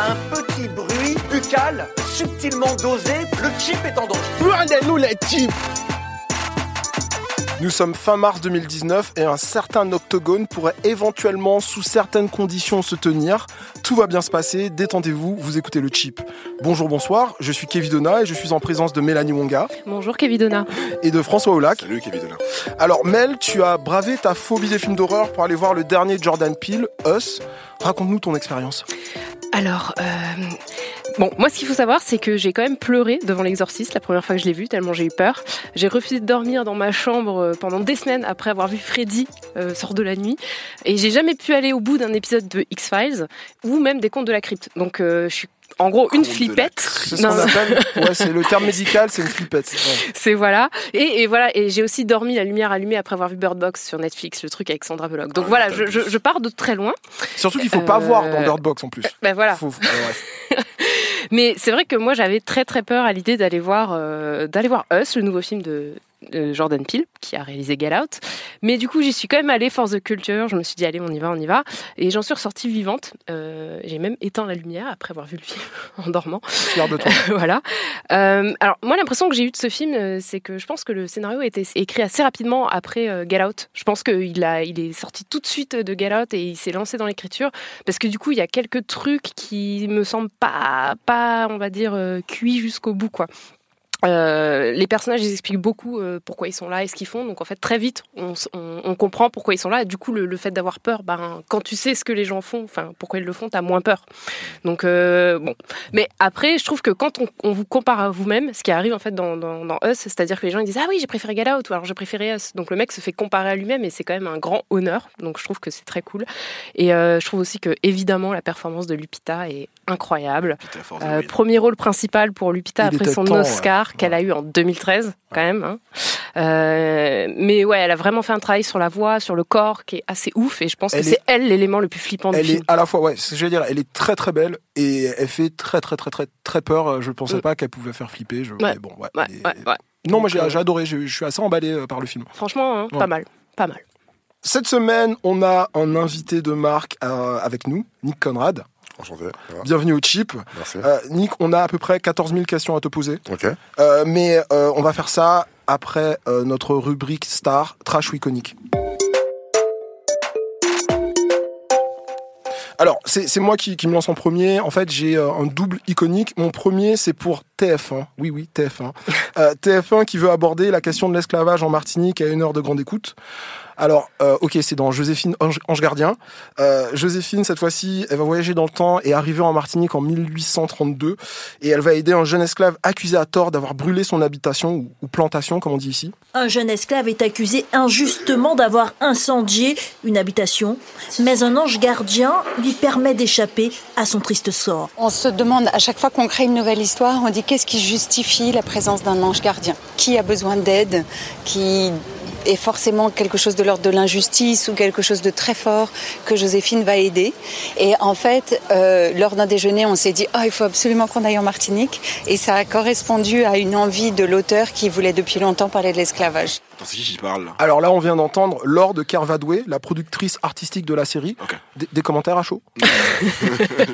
Un petit bruit buccal subtilement dosé, le chip est en danger. Regardez-nous les types Nous sommes fin mars 2019 et un certain octogone pourrait éventuellement, sous certaines conditions, se tenir. Tout va bien se passer, détendez-vous, vous écoutez le chip. Bonjour, bonsoir, je suis Kevin Donna et je suis en présence de Mélanie Wonga Bonjour Kevin Donna. et de François Oulac. Salut Kevin Donna. Alors Mel, tu as bravé ta phobie des films d'horreur pour aller voir le dernier Jordan Peele, Us. Raconte-nous ton expérience. Alors, euh, bon, moi ce qu'il faut savoir, c'est que j'ai quand même pleuré devant l'exorciste la première fois que je l'ai vu, tellement j'ai eu peur. J'ai refusé de dormir dans ma chambre euh, pendant des semaines après avoir vu Freddy euh, sort de la nuit. Et j'ai jamais pu aller au bout d'un épisode de X-Files ou même des contes de la crypte. Donc euh, je suis en gros une flippette. C'est ce qu'on appelle, ouais, c'est le terme médical, c'est une flippette. Ouais. C'est voilà. Et, et voilà. Et j'ai aussi dormi la lumière allumée après avoir vu Bird Box sur Netflix, le truc avec Sandra Bullock. Donc Ah, voilà, je, je, vu. je pars de très loin. Surtout qu'il faut pas Euh, voir dans Bird Box en plus. Ben voilà. Faut- ouais. Mais c'est vrai que moi j'avais très très peur à l'idée d'aller voir euh, d'aller voir Us, le nouveau film de, de Jordan Peele qui a réalisé Get Out. Mais du coup j'y suis quand même allée force de culture. Je me suis dit allez on y va on y va et j'en suis ressortie vivante. Euh, J'ai même éteint la lumière après avoir vu le film en dormant. Fier de toi. voilà. Euh, alors moi l'impression que j'ai eue de ce film, euh, c'est que je pense que le scénario a été écrit assez rapidement après euh, Get Out. Je pense qu'il a, il est sorti tout de suite de Get Out et il s'est lancé dans l'écriture parce que du coup il y a quelques trucs qui me semblent pas, pas on va dire euh, cuits jusqu'au bout quoi. Euh, les personnages ils expliquent beaucoup euh, pourquoi ils sont là et ce qu'ils font. Donc en fait très vite on, on- on comprend pourquoi ils sont là. Et du coup le, le fait d'avoir peur ben quand tu sais ce que les gens font enfin pourquoi ils le font t'as moins peur. Donc euh, bon. Mais après je trouve que quand on, on vous compare à vous-même ce qui arrive en fait dans, dans, dans Us c'est-à-dire que les gens ils disent ah oui j'ai préféré Get Out ou alors j'ai préféré Us. Donc le mec se fait comparer à lui-même et c'est quand même un grand honneur. Donc je trouve que c'est très cool. Et euh, je trouve aussi que évidemment la performance de Lupita est incroyable. Euh, premier rôle principal pour Lupita Il après son temps, ouais. Qu'elle a eu en 2013 quand même. hein. Euh, mais ouais, elle a vraiment fait un travail sur la voix, sur le corps qui est assez ouf et je pense Elle que est- c'est elle l'élément le plus flippant du Elle film. est à la fois, ouais, je veux dire, elle est très très belle et elle fait très très très très très peur. Je pensais Mm. pas qu'elle pouvait faire flipper. Je... Ouais. mais bon, ouais. Et-. Non, moi j'ai euh, j'ai adoré. Je, suis assez emballé euh, par le film. Franchement, hein, pas mal, pas mal. Cette semaine, on a un invité de marque euh, avec nous, Nick Conrad. Enchanté. Bienvenue au Chip. Merci. Euh, Nick, on a à peu près 14 000 questions à te poser. Ok. Euh, mais euh, on va faire ça après notre rubrique star Trash ou iconique. Alors, c'est c'est moi qui, qui me lance en premier. En fait, j'ai euh, un double iconique. Mon premier, c'est pour TF1. Oui, oui, TF1. Euh, TF1 qui veut aborder la question de l'esclavage en Martinique à une heure de grande écoute. Alors, euh, ok, c'est dans Joséphine Ange, Ange Gardien. Euh, Joséphine, cette fois-ci, elle va voyager dans le temps et arriver en Martinique en 1832. Et elle va aider un jeune esclave accusé à tort d'avoir brûlé son habitation, ou, ou plantation, comme on dit ici. Un jeune esclave est accusé injustement d'avoir incendié une habitation, mais un ange gardien lui permet d'échapper à son triste sort. On se demande à chaque fois qu'on crée une nouvelle histoire, on dit qu'est-ce qui justifie la présence d'un ange gardien? Qui a besoin d'aide? Qui est forcément quelque chose de l'ordre de l'injustice ou quelque chose de très fort que Joséphine va aider. Et en fait, euh, lors d'un déjeuner, on s'est dit oh, il faut absolument qu'on aille en Martinique. Et ça a correspondu à une envie de l'auteur qui voulait depuis longtemps parler de l'esclavage. Attends, c'est qui qui parle Alors là, on vient d'entendre Laure de Kervadoué, la productrice artistique de la série. Ok. Des, des commentaires à chaud?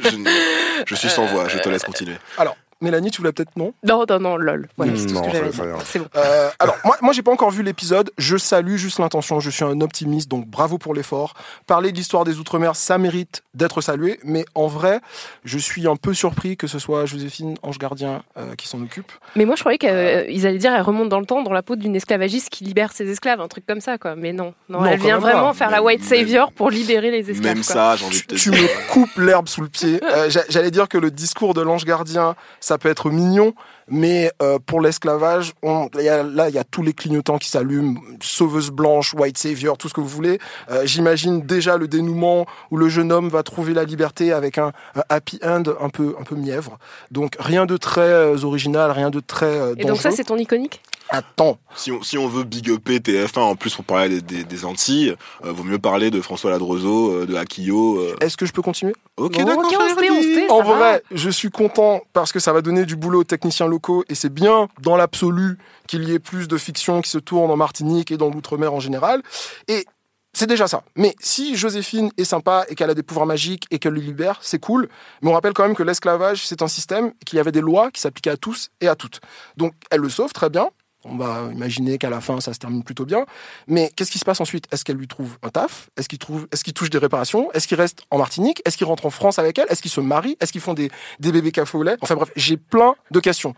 Je, je suis sans voix, je te laisse continuer. Alors, Mélanie, tu voulais peut-être non? Non, non, non, lol. Voilà, c'est tout ce non, que ça- j'avais ça dit. ira. C'est bon. Euh, alors, moi, moi j'ai pas encore vu l'épisode. Je salue juste l'intention. Je suis un optimiste, donc bravo pour l'effort. Parler de l'histoire des Outre-mer, ça mérite d'être salué. Mais en vrai, je suis un peu surpris que ce soit Joséphine Ange Gardien euh, qui s'en occupe. Mais moi, je croyais qu'ils allaient dire elle remonte dans le temps dans la peau d'une esclavagiste qui libère ses esclaves, un truc comme ça, quoi. Mais non, non, Non, elle vient vraiment pas. faire la white savior pour libérer les esclaves. Même quoi. ça, de te Tu dire. me coupes l'herbe sous le pied. Euh, j'a- J'allais dire que le discours de l'ange gardien, ça peut être mignon, Mais euh, pour l'esclavage, on- il y a- là, il y a tous les clignotants qui s'allument, sauveuse blanche, white savior, tout ce que vous voulez. Euh, J'imagine déjà le dénouement où le jeune homme va trouver la liberté avec un, un happy end un peu, un peu mièvre. Donc rien de très euh, original, rien de très euh, Et donc ça, c'est ton iconique? Attends, Si on, si on veut big upper TF1 en plus pour parler des, des, des Antilles, euh, vaut mieux parler de François Ladrozo, euh, de Akio. euh. est-ce que je peux continuer? Ok, Bon, d'accord. ok, on se tait, on se tait, En vrai, je suis content parce que ça va donner du boulot aux techniciens et c'est bien dans l'absolu qu'il y ait plus de fiction qui se tourne en Martinique et dans l'outre-mer en général. Et c'est déjà ça. Mais si Joséphine est sympa et qu'elle a des pouvoirs magiques et qu'elle le libère, c'est cool. Mais on rappelle quand même que l'esclavage, c'est un système, qu'il y avait des lois qui s'appliquaient à tous et à toutes. Donc elle le sauve très bien. On va imaginer qu'à la fin, ça se termine plutôt bien. Mais qu'est-ce qui se passe ensuite Est-ce qu'elle lui trouve un taf Est-ce qu'il trouve, est-ce qu'il touche des réparations Est-ce qu'il reste en Martinique Est-ce qu'il rentre en France avec elle Est-ce qu'ils se marient Est-ce qu'ils font des, des bébés café au lait Enfin bref, j'ai plein de questions.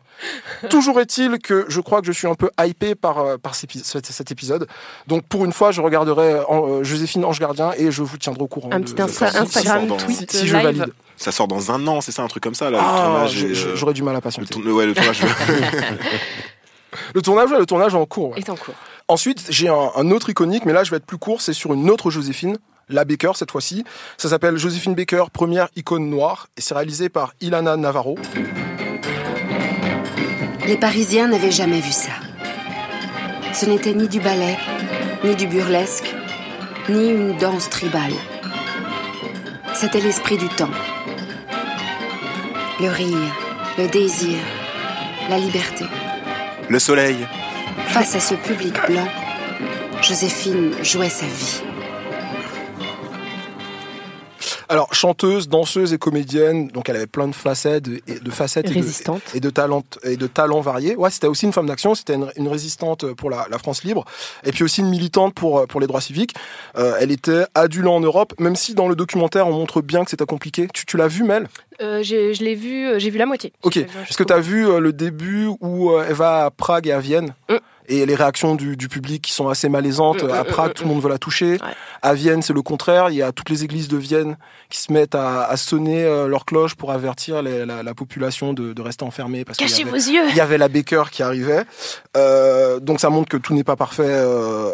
Toujours est-il que je crois que je suis un peu hypé par, euh, par cet épi- cet, cet épisode. Donc pour une fois, je regarderai euh, euh, Joséphine Ange Gardien et je vous tiendrai au courant. Un de- petit Insta- Instagram, si- si- tweet, si je valide. Ça sort dans un an, c'est ça, un truc comme ça, là, le Ah, euh, j'aurais du mal à le, patienter. tourne- ouais, le tournage. Le tournage, ouais, le tournage est en cours. ouais. est en cours. Ensuite, j'ai un, un autre iconique, mais là, je vais être plus court. C'est sur une autre Joséphine, la Baker cette fois-ci. Ça s'appelle Joséphine Baker, première icône noire, et c'est réalisé par Ilana Navarro. Les Parisiens n'avaient jamais vu ça. Ce n'était ni du ballet, ni du burlesque, ni une danse tribale. C'était l'esprit du temps. Le rire, le désir, la liberté. Le soleil. Face à ce public blanc, Joséphine jouait sa vie. Alors, chanteuse, danseuse et comédienne, donc elle avait plein de facettes et de facettes et de, Résistante. et de talents et de talents variés. Ouais, c'était aussi une femme d'action, c'était une, une résistante pour la, la France libre, et puis aussi une militante pour pour les droits civiques. Euh, elle était adulée en Europe, même si dans le documentaire on montre bien que c'était compliqué. Tu, tu l'as vu, Mel? Euh, je l'ai vu, euh, j'ai vu la moitié. Ok. Est-ce que tu as vu euh, le début où euh, elle va à Prague et à Vienne Mm. et les réactions du, du public qui sont assez malaisantes. Mm, à mm, Prague, mm, tout le monde veut la toucher. Ouais. À Vienne, c'est le contraire. Il y a toutes les églises de Vienne qui se mettent à, à sonner leur cloche pour avertir les- la, la population de, de rester enfermée. Parce Cachez vos yeux il y avait la Baker qui arrivait. Donc ça montre que tout n'est pas parfait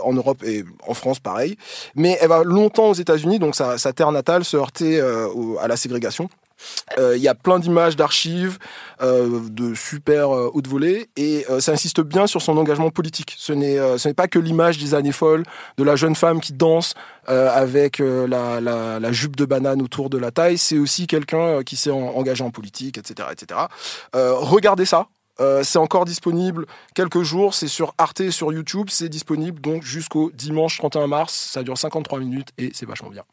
en Europe et en France pareil. Mais elle va longtemps aux États-Unis, donc sa, sa terre natale, se heurter à la ségrégation. Euh, Il y a plein d'images d'archives, euh, de super euh, haute volée, et ça insiste bien sur son engagement politique. Ce n'est ce n'est pas que l'image des années folles, de la jeune femme qui danse avec la, la, jupe de banane autour de la taille, c'est aussi quelqu'un qui s'est en- engagé en politique, etc. etc. Regardez ça. C'est encore disponible quelques jours, c'est sur Arte et sur YouTube, c'est disponible donc jusqu'au dimanche 31 mars, ça dure 53 minutes et c'est vachement bien.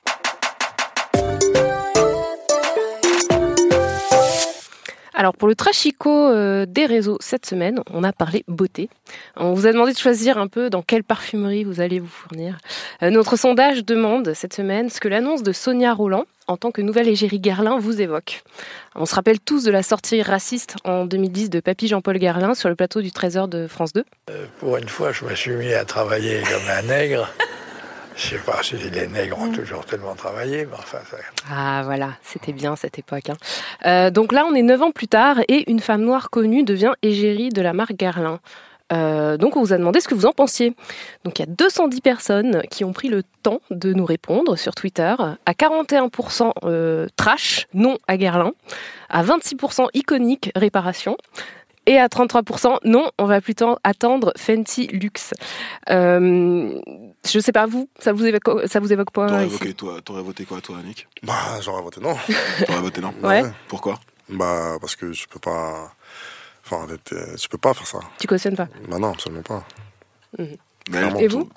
Alors pour le trashico euh, des réseaux cette semaine, on a parlé beauté. On vous a demandé de choisir un peu dans quelle parfumerie vous allez vous fournir. Euh, notre sondage demande cette semaine ce que l'annonce de Sonia Roland en tant que nouvelle égérie Guerlain vous évoque. On se rappelle tous de la sortie raciste en 2010 de Papy Jean-Paul Guerlain sur le plateau du Trésor de France 2. Pour une fois, je me suis mis à travailler comme un nègre. Je sais pas si les nègres ont toujours tellement travaillé, mais enfin, ça... Ah voilà, c'était bien cette époque. hein. Euh, donc là, on est neuf ans plus tard et une femme noire connue devient égérie de la marque Guerlain. Euh, donc on vous a demandé ce que vous en pensiez. Donc il y a 210 personnes qui ont pris le temps de nous répondre sur Twitter. À 41% euh, trash, non à Guerlain. À 26% iconique, réparation. Et à 33%, non, on va plutôt attendre Fenty Luxe. Euh, je sais pas vous, ça vous évoque, ça vous évoque pas T'aurais voté, toi, t'aurais voté quoi, toi, Nick Bah, j'aurais voté non. T'aurais voté non Ouais. Pourquoi? Bah, parce que je peux pas. Enfin, euh, je peux pas faire ça. Tu cautionnes pas? Bah, non, absolument pas. Mais Clairement. Et vous?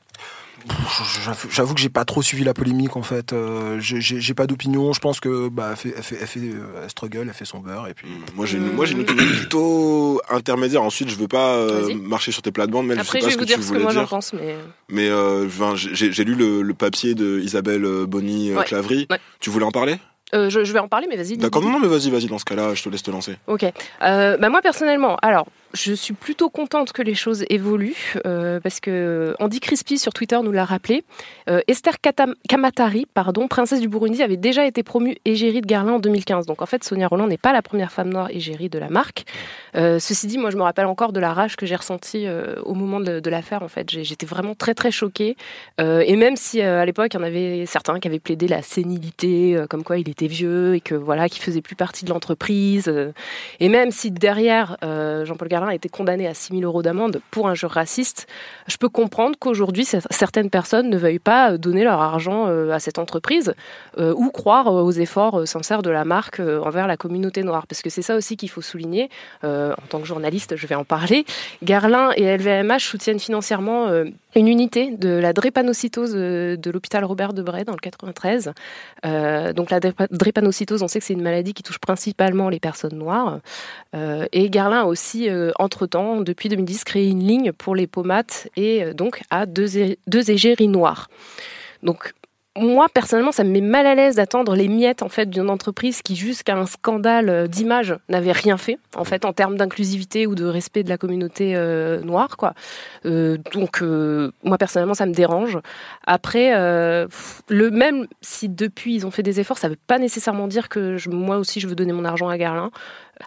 J'avoue que j'ai pas trop suivi la polémique en fait. Euh, j'ai- pas d'opinion. Je pense que bah elle fait, elle fait, elle fait, euh, elle struggle, elle fait son beurre et puis. Moi j'ai une, moi j'ai une opinion plutôt intermédiaire. Ensuite je veux pas euh, marcher sur tes plates-bandes, mais Après, je je sais vais pas ce vous que tu dire ce que moi j'en pense, mais Mais euh, j'ai lu le, le papier de Isabelle euh, Bonny euh, Ouais. Clavry. Ouais. Tu voulais en parler? Euh, je, je vais en parler, mais vas-y. D'accord, non, non, mais vas-y, vas-y, dans ce cas-là, je te laisse te lancer. Ok. Euh, bah moi personnellement, alors je suis plutôt contente que les choses évoluent euh, parce que Andy Crispy sur Twitter nous l'a rappelé. Euh, Esther Katam- Kamatari, pardon, princesse du Burundi, avait déjà été promue égérie de Garlin en 2015. Donc en fait, Sonia Roland n'est pas la première femme noire égérie de la marque. Euh, ceci dit, moi, je me rappelle encore de la rage que j'ai ressentie au moment de, l'affaire. En fait, j'étais vraiment très très choquée. Et même si à l'époque, il y en avait certains qui avaient plaidé la sénilité, comme quoi il était vieux et que voilà, qu'il faisait plus partie de l'entreprise. et même si derrière, Jean-Paul A été condamné à 6 000 euros d'amende pour injure raciste, je peux comprendre qu'aujourd'hui, cer- certaines personnes ne veuillent pas donner leur argent euh, à cette entreprise euh, ou croire euh, aux efforts euh, sincères de la marque euh, envers la communauté noire. Parce que c'est ça aussi qu'il faut souligner. Euh, en tant que journaliste, je vais en parler. Garlin et LVMH soutiennent financièrement euh, une unité de la drépanocytose euh, de l'hôpital Robert Debray dans le 93. Euh, donc la drépa- drépanocytose, on sait que c'est une maladie qui touche principalement les personnes noires. Euh, et Garlin a aussi, euh, entre-temps, depuis 2010, créé une ligne pour les pomates et euh, donc a deux, égéries noires. Donc moi, personnellement, ça me met mal à l'aise d'attendre les miettes en fait d'une entreprise qui, jusqu'à un scandale euh, d'image, n'avait rien fait en fait en termes d'inclusivité ou de respect de la communauté euh, noire, quoi. Donc, moi personnellement, ça me dérange. Après, le même si depuis ils ont fait des efforts, ça veut pas nécessairement dire que moi aussi je veux donner mon argent à Garlin.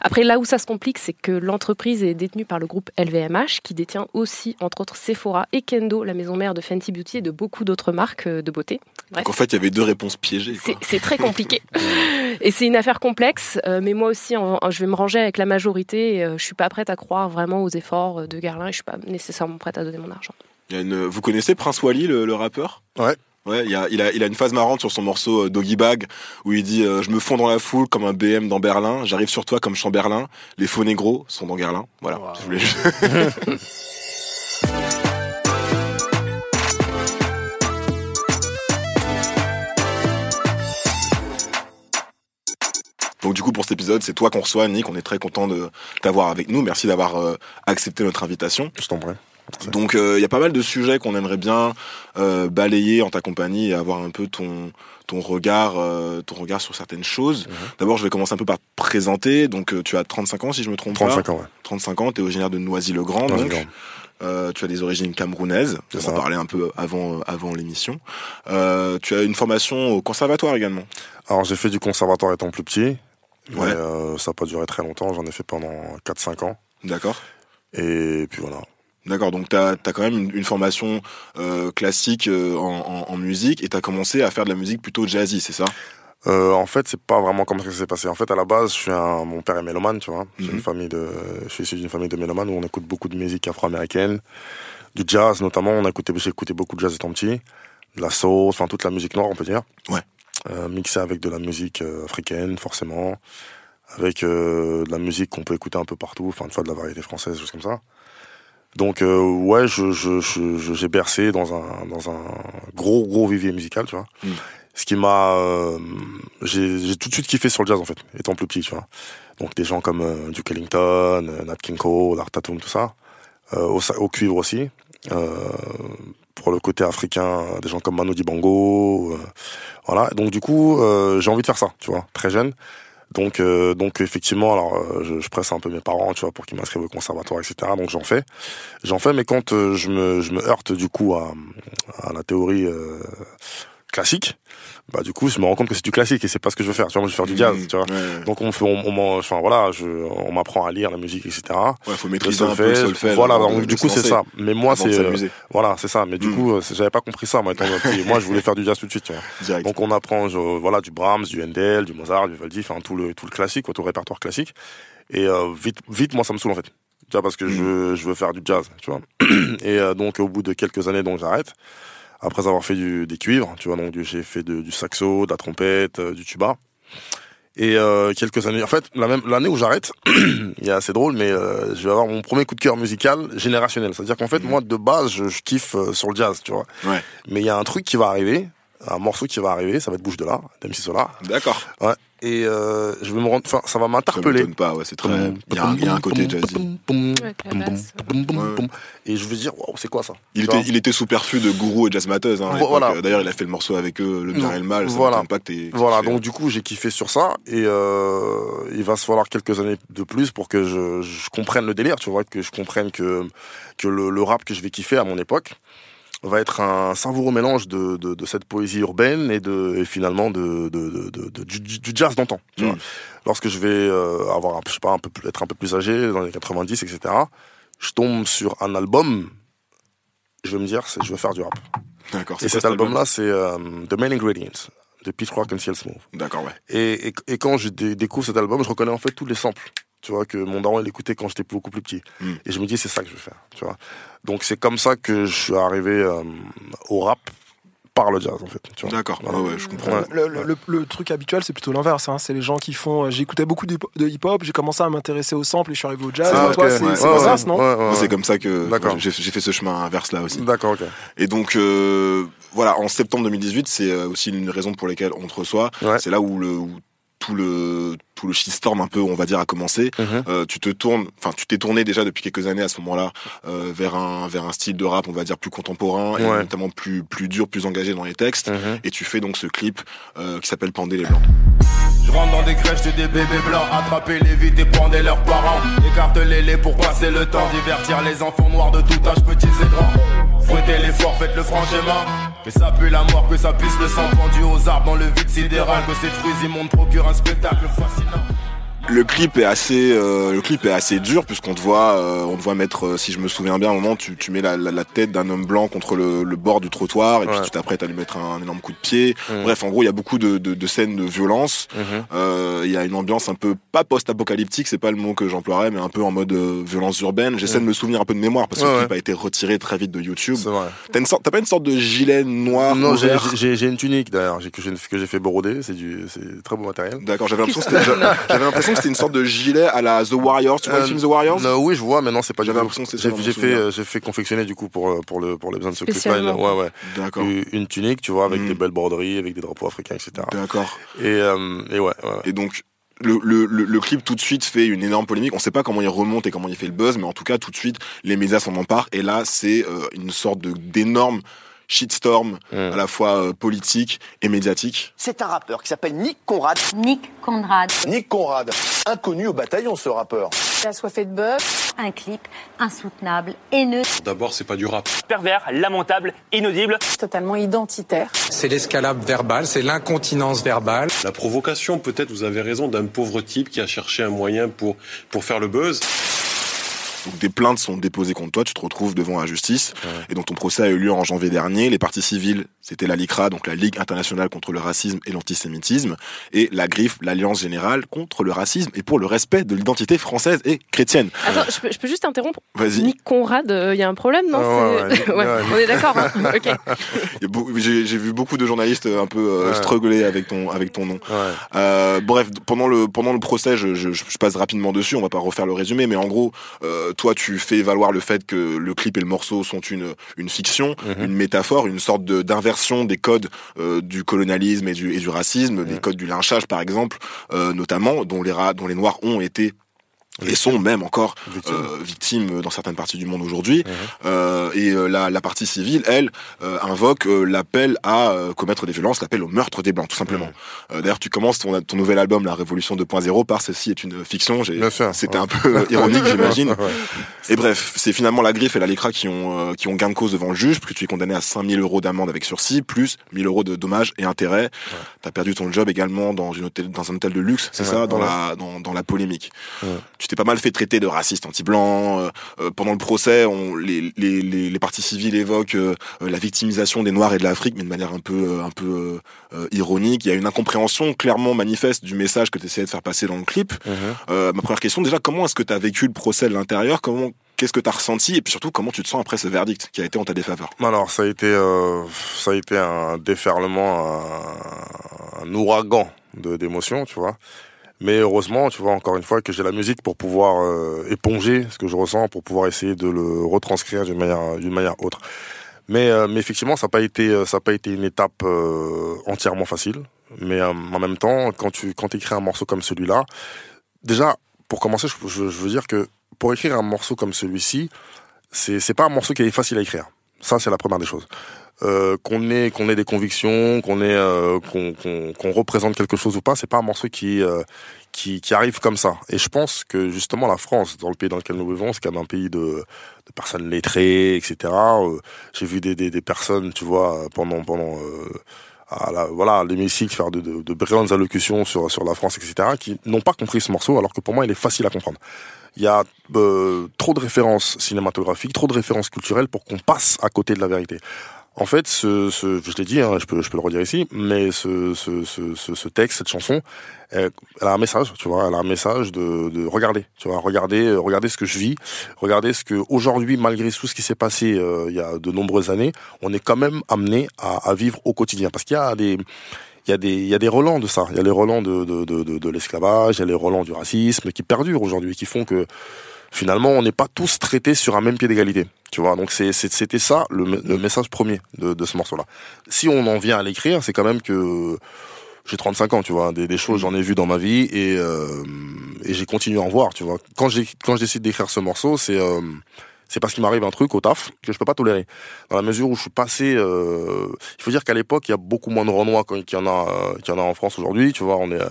Après, là où ça se complique, c'est que l'entreprise est détenue par le groupe LVMH, qui détient aussi, entre autres, Sephora et Kendo, la maison mère de Fenty Beauty et de beaucoup d'autres marques euh, de beauté. Bref. Donc en fait, il y avait deux réponses piégées. C'est- très compliqué. et c'est une affaire complexe, euh, mais moi aussi, je vais me ranger avec la majorité. Et, euh, je suis pas prête à croire vraiment aux efforts de Garlin et je suis pas nécessairement prête à donner mon argent. Une... Vous connaissez Prince Wally, le, le rappeur? Ouais. Ouais, il, a, il, a, il a une phase marrante sur son morceau euh, Doggy Bag où il dit euh, Je me fonds dans la foule comme un BM dans Berlin, j'arrive sur toi comme Chamberlain, les faux négros sont dans Garlin. Voilà. Je voulais juste- Donc du coup pour cet épisode, c'est toi qu'on reçoit, Nick. On est très content de t'avoir avec nous. Merci d'avoir euh, accepté notre invitation. Je t'en prie. Donc euh, il y a pas mal de sujets qu'on aimerait bien euh, balayer en ta compagnie et avoir un peu ton ton regard euh, ton regard sur certaines choses. D'abord, je vais commencer un peu par te présenter. Donc euh, tu as 35 ans si je me trompe 35 pas. ans, ouais. 35 ans, tu es originaire de Noisy-le-Grand. Euh, tu as des origines camerounaises, on en parlait un peu avant avant l'émission. Euh, tu as une formation au conservatoire également. Alors j'ai fait du conservatoire étant plus petit. Mais Ouais. euh, ça n'a pas duré très longtemps, j'en ai fait pendant 4-5 ans. D'accord. Et puis voilà. D'accord, donc tu as, quand même une, une formation euh, classique euh, en, en, en musique et tu as commencé à faire de la musique plutôt jazzy, c'est ça? Euh, en fait, c'est pas vraiment comme ça que ça s'est passé. En fait, à la base, je suis un, mon père est mélomane, tu vois. J'ai Mhm. une famille de, je suis issu d'une famille de mélomanes où on écoute beaucoup de musique afro-américaine, du jazz notamment. On a écouté, j'ai écouté beaucoup de jazz étant petit, de la soul, enfin toute la musique noire, on peut dire. Ouais. Euh, mixé avec de la musique euh, africaine, forcément, avec euh, de la musique qu'on peut écouter un peu partout, enfin, tu vois, de la variété française, choses comme ça. Donc euh, ouais, je je je je- j'ai bercé dans un dans un gros gros vivier musical, tu vois. Mm. Ce qui m'a euh, j'ai j'ai tout de suite kiffé sur le jazz en fait, étant plus petit, tu vois. Donc des gens comme euh, Duke Ellington, euh, Nat King Cole, Art Tatum, tout ça. Euh, au, au cuivre aussi. Euh, pour le côté africain, des gens comme Manu Dibango, voilà. Donc du coup, euh, j'ai envie de faire ça, tu vois, très jeune. Donc, euh, donc effectivement, alors euh, je, je presse un peu mes parents, tu vois, pour qu'ils m'inscrivent au conservatoire, etc. Donc j'en fais, j'en fais, mais quand euh, je me je me heurte du coup à, à la théorie euh, classique, bah du coup je me rends compte que c'est du classique et c'est pas ce que je veux faire. Tu vois, moi je veux faire du jazz, Mhm. tu vois. Ouais, Donc on fait, on, enfin voilà, je, on m'apprend à lire la musique, etc. ouais, faut Le maîtriser un peu le solfège, solfège. voilà. Donc du coup c'est ça. Mais moi c'est, euh, voilà, c'est ça. Mais du Mm. coup euh, j'avais pas compris ça. Moi, étant petit. moi je voulais faire du jazz tout de suite. Tu vois. Donc on apprend je- voilà du Brahms, du Handel, du Mozart, du Vivaldi, enfin tout le tout le classique, quoi, tout le répertoire classique. Et euh, vite vite moi ça me saoule en fait. Tu vois parce que je Mm. veux je veux faire du jazz, tu vois. Et euh, donc au bout de quelques années donc j'arrête. Après avoir fait du, des cuivres, tu vois donc j'ai fait de- du saxo, de la trompette, euh, du tuba. Et euh, quelques années, en fait, la même l'année où j'arrête, il y a assez drôle, mais euh, je vais avoir mon premier coup de cœur musical générationnel. C'est-à-dire qu'en fait, Mhm. moi de base, je, je kiffe euh, sur le jazz, tu vois. Ouais. Mais il y a un truc qui va arriver, un morceau qui va arriver, ça va être Bouche de là, d'MC Solar. D'accord. Ouais. Et euh, je vais me rendre, enfin, ça va Ça m'interpeller. pas, ouais, c'est très. Il y, a un- il y a un côté jazzy. Et je vais dire, waouh, c'est quoi ça? Il était, il était sous perfus de Gourou et Jazz Matters. Hein. Voilà. D'ailleurs, il a fait le morceau avec eux, le bien et le mal. Ça Voilà. Voilà, donc du coup j'ai kiffé sur ça et euh, il va se falloir quelques années de plus pour que je, je comprenne le délire, tu vois, que je comprenne que que le, le rap que je vais kiffer à mon époque va être un savoureux mélange de, de, de cette poésie urbaine et de et finalement de, de, de, de- de- du, du jazz d'antan. Mm. vois. Lorsque je vais euh, avoir, je sais pas, un peu plus, être un peu plus âgé dans les 90, etc. Je tombe sur un album, je vais me dire, c'est je veux faire du rap. D'accord. Et cet album-là, c'est euh, The Main Ingredients de Pete Rock and CL Smooth. D'accord, ouais. Et, et, et quand je dé- découvre cet album, je reconnais en fait tous les samples. Tu vois, que mon daron, il écoutait quand j'étais beaucoup plus petit. Mm. Et je me dis, c'est ça que je veux faire. Tu vois. Donc c'est comme ça que je suis arrivé euh, au rap par le jazz, en fait. D'accord. Voilà. Ouais, ouais, je comprends. Ouais. Le, le- le- le truc habituel, c'est plutôt l'inverse. hein. C'est les gens qui font. euh, J'écoutais beaucoup de hip- de hip-hop, j'ai commencé à m'intéresser au sample et je suis arrivé au jazz. Ah, c'est ouais, ouais, non Ouais, ouais, Moi, ouais. c'est comme ça que D'accord. j'ai fait ce chemin inverse là aussi. D'accord, ok. Et donc, euh, voilà, en septembre 2018, c'est aussi une raison pour laquelle on te reçoit. Ouais. C'est là où le où tout le tout le shitstorm un peu, on va dire, a commencé. Mhm. Euh, tu te tournes, enfin, tu t'es tourné déjà depuis quelques années à ce moment-là euh, vers un vers un style de rap, on va dire plus contemporain et notamment plus plus dur, plus engagé dans les textes. Mhm. Et tu fais donc ce clip euh, qui s'appelle Pendez les blancs. Je rentre dans des crèches de des bébés blancs, attraper les vite et prendre leurs parents. Écartez-les pour passer le temps, divertir les enfants noirs de tout âge, petits et grands. Fouettez l'effort, faites le franc schéma. Que ça pue la mort, que ça puisse le sang pendu aux arbres dans le vide sidéral. Que ces fruits immondes procurent un spectacle fascinant. Le clip est assez, euh, le clip est assez dur puisqu'on te voit, euh, on te voit mettre, euh, si je me souviens bien, à un moment, tu, tu mets la, la, la tête d'un homme blanc contre le, le bord du trottoir et puis Ouais. tu t'apprêtes à lui mettre un, énorme coup de pied. Mhm. Bref, en gros, il y a beaucoup de, de, de scènes de violence. Mhm. Euh, Il y a une ambiance un peu pas post-apocalyptique, c'est pas le mot que j'emploierais, mais un peu en mode euh, violence urbaine. J'essaie Mhm. de me souvenir un peu de mémoire parce que Ouais, le clip ouais. a été retiré très vite de YouTube. T'as une sorte, t'as pas une sorte de gilet noir Non, j'ai- une tunique d'ailleurs, que j'ai que j'ai fait broder, c'est du c'est très beau matériel. D'accord, j'avais l'impression que c'était, une sorte de gilet à la The Warriors. Tu vois Euh, le film The Warriors? non, oui, je vois, mais non, c'est pas du J'avais tout. l'impression que c'était J'ai fait, euh, j'ai fait confectionner du coup pour euh, pour le pour les besoins de ce clip-là, ouais, ouais, D'accord. une, tunique, tu vois, avec Mm. des belles broderies, avec des drapeaux africains, etc. D'accord. Et euh, et ouais. Et donc, le, le, le, le clip tout de suite fait une énorme polémique. On sait pas comment il remonte et comment il fait le buzz, mais en tout cas, tout de suite, les médias s'en emparent. Et là, c'est euh, une sorte de d'énorme shitstorm, Mm. à la fois euh, politique et médiatique. C'est un rappeur qui s'appelle Nick Conrad. Nick Conrad, Nick Conrad, inconnu au bataillon ce rappeur. assoiffé de bœuf, un clip insoutenable, haineux, D'abord, c'est pas du rap. Pervers, lamentable, inaudible. totalement identitaire. C'est l'escalade verbale, c'est l'incontinence verbale. La provocation, peut-être, vous avez raison, d'un pauvre type qui a cherché un moyen pour, pour faire le buzz. Donc des plaintes sont déposées contre toi, tu te retrouves devant la justice. Et donc ton procès a eu lieu en janvier dernier. Les parties civiles, c'était la LICRA, donc la Ligue internationale contre le racisme et l'antisémitisme, et la Griffe, l'Alliance générale contre le racisme et pour le respect de l'identité française et chrétienne. Attends, je peux, je peux juste interrompre? Vas-y. Nick Conrad, il y a un problème, non? Ah ouais, C'est- ouais, ouais. On est d'accord. hein J'ai j'ai vu beaucoup de journalistes un peu euh, Ouais. struggler avec ton avec ton nom. ouais. Euh, bref, pendant le pendant le procès, je, je, je passe rapidement dessus. On va pas refaire le résumé, mais en gros, euh, toi, tu fais valoir le fait que le clip et le morceau sont une une fiction, Mhm. une métaphore, une sorte de d'inversion des codes euh, du colonialisme et du et du racisme, les codes du lynchage par exemple, euh, notamment, dont les dont les noirs ont été et sont même encore Victime. euh, victimes dans certaines parties du monde aujourd'hui. Mhm. Euh, et euh, la, la partie civile, elle, euh, invoque euh, l'appel à euh, commettre des violences, l'appel au meurtre des blancs, tout simplement. Euh, D'ailleurs, tu commences ton, ton nouvel album, La Révolution 2.0, par ceci est une fiction. C'était un peu euh, ironique, j'imagine. Ouais. Et bref, c'est finalement la Griffe et la Lecra qui ont euh, qui ont gain de cause devant le juge, puis tu es condamné à 5000 euros d'amende avec sursis, plus 1000 euros de dommages et intérêts. T'as perdu ton job également dans une hôtel, dans un hôtel de luxe, c'est Ouais, ça, dans ouais. la dans, dans la polémique. Ouais. Tu t'es pas mal fait traiter de raciste anti-blanc. euh, euh, pendant le procès, on, les, les, les, les parties civiles évoquent euh, euh, la victimisation des Noirs et de l'Afrique, mais de manière un peu euh, un peu euh, ironique. Il y a une incompréhension clairement manifeste du message que tu essayais de faire passer dans le clip. Euh, ma première question, déjà, comment est-ce que tu as vécu le procès de l'intérieur? Comment Qu'est-ce que tu as ressenti? Et puis surtout comment tu te sens après ce verdict qui a été en ta défaveur? Alors ça a été euh, ça a été un déferlement, un, un ouragan de d'émotions, tu vois. Mais heureusement, tu vois, encore une fois, que j'ai la musique pour pouvoir euh, éponger ce que je ressens, pour pouvoir essayer de le retranscrire d'une manière d'une manière autre. Mais, euh, mais effectivement, ça n'a pas été, euh, ça a pas été une étape euh, entièrement facile. Mais euh, en même temps, quand tu quand écris un morceau comme celui-là, déjà, pour commencer, je, je- je veux dire que pour écrire un morceau comme celui-ci, c'est c'est pas un morceau qui est facile à écrire. Ça, c'est la première des choses. Euh, qu'on ait qu'on ait des convictions, qu'on ait euh, qu'on qu'on qu'on représente quelque chose ou pas, c'est pas un morceau qui euh, qui qui arrive comme ça. Et je pense que justement la France, dans le pays dans lequel nous vivons, c'est quand même un pays de de personnes lettrées, etc. Euh, J'ai vu des, des des personnes, tu vois, pendant pendant euh, à la, voilà l'hémicycle faire de, de, de brillantes allocutions sur sur la France, etc. qui n'ont pas compris ce morceau, alors que pour moi il est facile à comprendre. Il y a euh, trop de références cinématographiques, trop de références culturelles pour qu'on passe à côté de la vérité. En fait, ce, ce, je l'ai dit, hein, je, peux, je peux le redire ici, mais ce, ce, ce, ce, texte, cette chanson, elle, elle a un message, tu vois, elle a un message de, de regarder, tu vois, regarder, euh, regarder ce que je vis, regarder ce que aujourd'hui, malgré tout ce qui s'est passé euh, il y a de nombreuses années, on est quand même amené à, à vivre au quotidien, parce qu'il y a des il y a des il y a des relents de ça, il y a les relents de de de, de, de l'esclavage, il y a les relents du racisme qui perdurent aujourd'hui, qui font que finalement on n'est pas tous traités sur un même pied d'égalité. Tu vois, donc c'était ça le, le message premier de, de ce morceau-là. Si on en vient à l'écrire, c'est quand même que j'ai 35 ans, tu vois, des, des choses j'en ai vu dans ma vie et euh, et j'ai continué à en voir, tu vois. Quand j'ai quand je décide d'écrire ce morceau, c'est euh, c'est parce qu'il m'arrive un truc au taf que je peux pas tolérer. Dans la mesure où je suis passé, euh, il faut dire qu'à l'époque il y a beaucoup moins de Renois qu'il y en a qu'il y en a en France aujourd'hui, tu vois. On est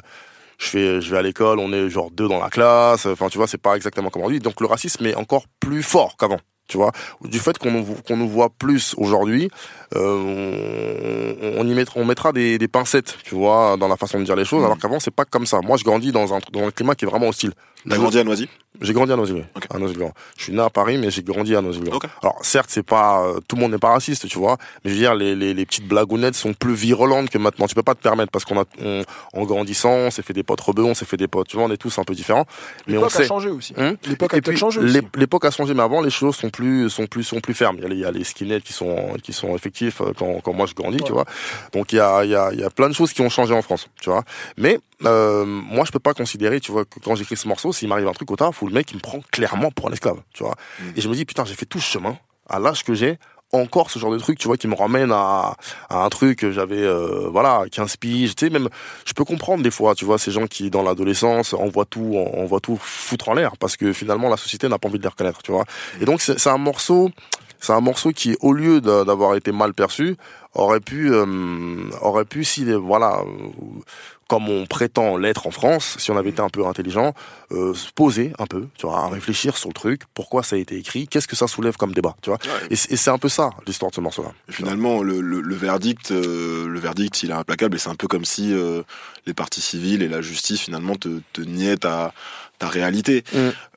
je fais je vais à l'école, on est genre deux dans la classe, enfin tu vois, c'est pas exactement comme aujourd'hui. Donc le racisme est encore plus fort qu'avant. Tu vois, du fait qu'on nous, nous voit plus aujourd'hui, euh, on, on y mettra, on mettra des, des pincettes, tu vois, dans la façon de dire les choses, alors qu'avant c'est pas comme ça. Moi, je grandis dans un, dans un climat qui est vraiment hostile. T'as grandi à Noisy? J'ai grandi à Noisy, à Noisy-le-Grand. Je suis né à Paris, mais j'ai grandi à Noisy-le-Grand. Alors certes, c'est pas euh, tout le monde n'est pas raciste, tu vois, mais je veux dire les, les, les petites blagounettes sont plus virulentes que maintenant. Tu peux pas te permettre parce qu'on a on, en grandissant, on s'est fait des potes rebeux, on s'est fait des potes, tu vois, on est tous un peu différents. Mais on L'époque a sait. changé aussi. Hein L'époque a peut-être changé L'époque a changé, mais avant les choses sont plus sont plus sont plus fermes. Il y a les, il y a les skinheads qui sont qui sont effectifs euh, quand, quand moi je grandis, tu vois. Donc il y a il y a y a plein de choses qui ont changé en France, tu vois. Mais euh, moi je peux pas considérer, tu vois, que quand j'écris ce morceau, s'il m'arrive un truc au taf, où le mec il me prend clairement pour un esclave, tu vois. Et je me dis putain j'ai fait tout ce chemin à l'âge que j'ai encore ce genre de truc tu vois qui me ramène à, à un truc que j'avais euh, voilà 15 piges tu sais même je peux comprendre des fois tu vois ces gens qui dans l'adolescence envoient tout on, voit tout foutre en l'air parce que finalement la société n'a pas envie de les reconnaître tu vois et donc c'est un morceau c'est un morceau qui au lieu d'avoir été mal perçu aurait pu euh, aurait pu si voilà euh, comme on prétend l'être en France, si on avait été un peu intelligent, euh, se poser un peu, tu vois, à réfléchir sur le truc, pourquoi ça a été écrit, qu'est-ce que ça soulève comme débat, tu vois. Et c'est et c'est un peu ça l'histoire de ce morceau-là. Finalement, le, le, le verdict, euh, le verdict, il est implacable et c'est un peu comme si les parties civiles et la justice finalement te, te niaient ta, ta réalité.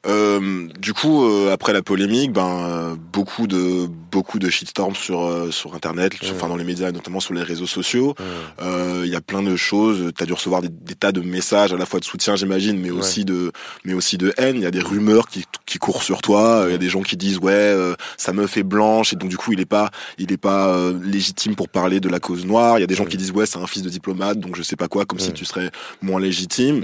Euh, du coup, euh, après la polémique, ben euh, beaucoup de beaucoup de shitstorms sur euh, sur internet, sur- enfin dans les médias, et notamment sur les réseaux sociaux. Euh, Il y a plein de choses. T'as dû recevoir des, des tas de messages, à la fois de soutien, j'imagine, mais aussi de mais aussi de haine. Il y a des rumeurs qui qui courent sur toi. Il y a des gens qui disent ouais, euh, sa meuf est blanche et donc du coup il est pas il est pas euh, légitime pour parler de la cause noire. Il y a des gens qui disent ouais, c'est un fils de diplomate, donc je sais pas quoi, comme si tu serais moins légitime.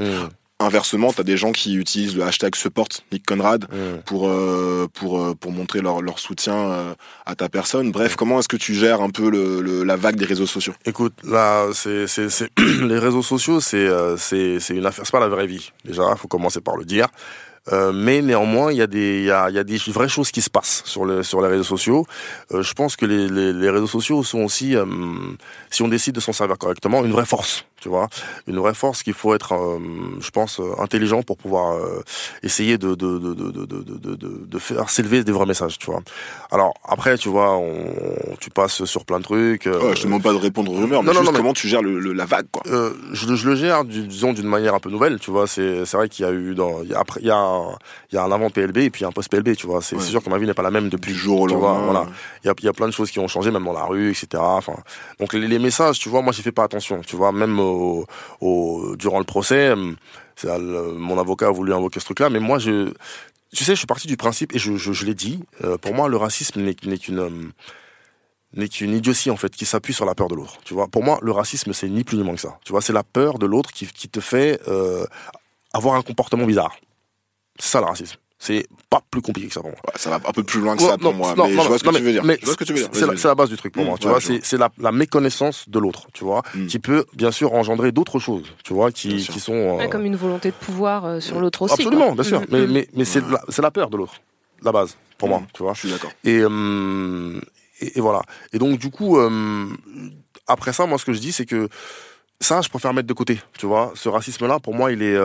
Inversement, t'as des gens qui utilisent le hashtag support Nick Conrad pour euh, pour euh, pour montrer leur leur soutien euh, à ta personne. Bref, comment est-ce que tu gères un peu le, le- la vague des réseaux sociaux? Écoute, là, c'est, c'est, c'est les réseaux sociaux, c'est, c'est, c'est une affaire, c'est pas la vraie vie. Déjà, faut commencer par le dire. Euh, mais néanmoins, il y a des, y a, il y a des vraies choses qui se passent sur les, sur les réseaux sociaux. Euh, je pense que les, les, les réseaux sociaux sont aussi, euh, si on décide de s'en servir correctement, une vraie force. Tu vois, une vraie force qu'il faut être, euh, je pense, euh, intelligent pour pouvoir euh, essayer de, de, de, de, de, faire s'élever des vrais messages. Tu vois. Alors après, tu vois, on, tu passes sur plein de trucs. euh, Ouais, Je te demande pas de répondre aux rumeurs, mais Non, juste non, mais- comment tu gères le, le- la vague, quoi. je, je le gère, disons, d'une manière un peu nouvelle, tu vois. C'est, c'est vrai qu'il y a eu, dans, il y a, après, il y a, un, il y a un avant PLB et puis un post PLB, tu vois. C'est, c'est sûr que ma vie n'est pas la même depuis. Du jour au lendemain. voilà. Il y a, il y a plein de choses qui ont changé, même dans la rue, etc. Enfin, donc les, les messages, tu vois, moi j'ai fait pas attention, tu vois, même durant le procès, hum, euh, mon avocat a voulu invoquer ce truc-là, mais moi je, tu sais, je suis parti du principe et je, l'ai dit. euh, pour moi, le racisme n'est, qu'une hum, n'est qu'une idiotie en fait qui s'appuie sur la peur de l'autre. Tu vois, pour moi, le racisme c'est ni plus ni moins que ça. Tu vois, c'est la peur de l'autre qui, qui te fait euh, avoir un comportement bizarre. C'est ça le racisme. C'est pas plus compliqué que ça pour moi. ça va un peu plus loin que ça pour moi, mais je vois ce que tu veux dire. Mais Je vois ce que tu veux dire. c'est la, base du truc pour Mm, moi. Tu ouais, vois, c'est la, la méconnaissance de l'autre, tu vois, Mm. qui peut bien sûr engendrer d'autres choses, tu vois, qui, qui sont. euh, Ouais, comme une volonté de pouvoir euh, sur l'autre aussi. Absolument, quoi. bien sûr. Mm, Mais, mais, mais c'est la, c'est la peur de l'autre, la base, pour moi, tu vois. Je suis d'accord. Et, euh, et, et voilà. Et donc, du coup, euh, après ça, moi, ce que je dis, c'est que ça, je préfère mettre de côté, tu vois. Ce racisme-là, pour moi, il est.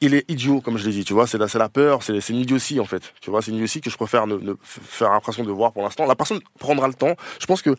il est idiot, comme je l'ai dit, tu vois. C'est la, peur, c'est une idiotie, en fait. Tu vois, c'est une idiotie que je préfère ne, faire l'impression de voir pour l'instant. La personne prendra le temps. Je pense que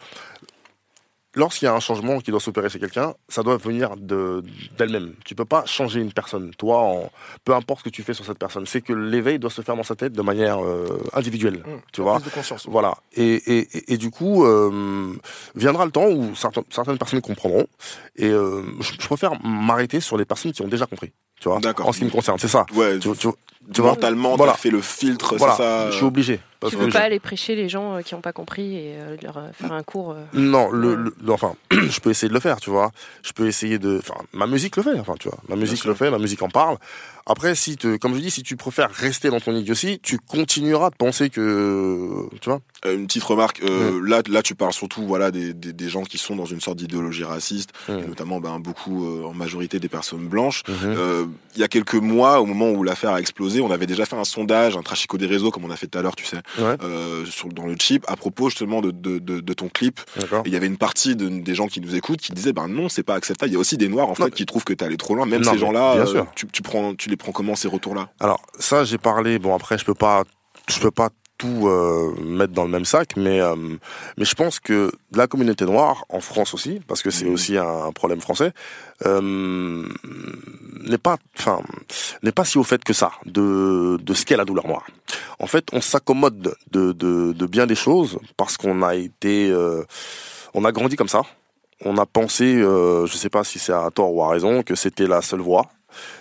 lorsqu'il y a un changement qui doit s'opérer chez quelqu'un, ça doit venir de d'elle-même. Tu peux pas changer une personne, toi, en, peu importe ce que tu fais sur cette personne. C'est que l'éveil doit se faire dans sa tête de manière euh, individuelle, tu la vois. de conscience. Voilà. Et, et, et, et du coup, euh, viendra le temps où certaines, certaines personnes comprendront. Et euh, je, je préfère m'arrêter sur les personnes qui ont déjà compris, tu vois. En ce qui me concerne, c'est ça. Ouais, tu, tu- tu vois mentalement, Voilà. fait le filtre, Voilà. c'est ça. Je suis obligé. Parce Tu que veux je- pas aller prêcher les gens euh, qui n'ont pas compris et euh, leur euh, faire un cours. euh, Non, le, le- le- enfin, je peux essayer de le faire, tu vois. Je peux essayer de, enfin, ma musique le fait, enfin, tu vois. Ma musique le fait, ma musique en parle. Après, si te, comme je dis, si tu préfères rester dans ton idiotie, tu continueras de penser que, tu vois. Euh, une petite remarque, euh, là, là, tu parles surtout, voilà, des, des, des gens qui sont dans une sorte d'idéologie raciste, et notamment, ben, beaucoup, euh, en majorité, des personnes blanches. Euh, Il y a quelques mois, au moment où l'affaire a explosé, on avait déjà fait un sondage, un trachico des réseaux, comme on a fait tout à l'heure, tu sais, Ouais. sur, dans le chip, à propos justement de, de, de, de ton clip. Il y avait une partie de, des gens qui nous écoutent qui disaient, ben non, c'est pas acceptable. Il y a aussi des noirs, en fait, qui trouvent que t'es allé trop loin. Même Non, ces gens-là, tu, tu prends, tu les prends comment ces retours-là? Alors, ça, j'ai parlé, bon, après, je peux pas, je peux pas tout euh, mettre dans le même sac, mais, euh, mais je pense que la communauté noire, en France aussi, parce que c'est aussi un, un problème français, euh, n'est pas, enfin, n'est pas si au fait que ça de, de ce qu'est la douleur noire. En fait, on s'accommode de, de, de bien des choses parce qu'on a été, on a grandi comme ça. On a pensé, je sais pas si c'est à tort ou à raison, que c'était la seule voie,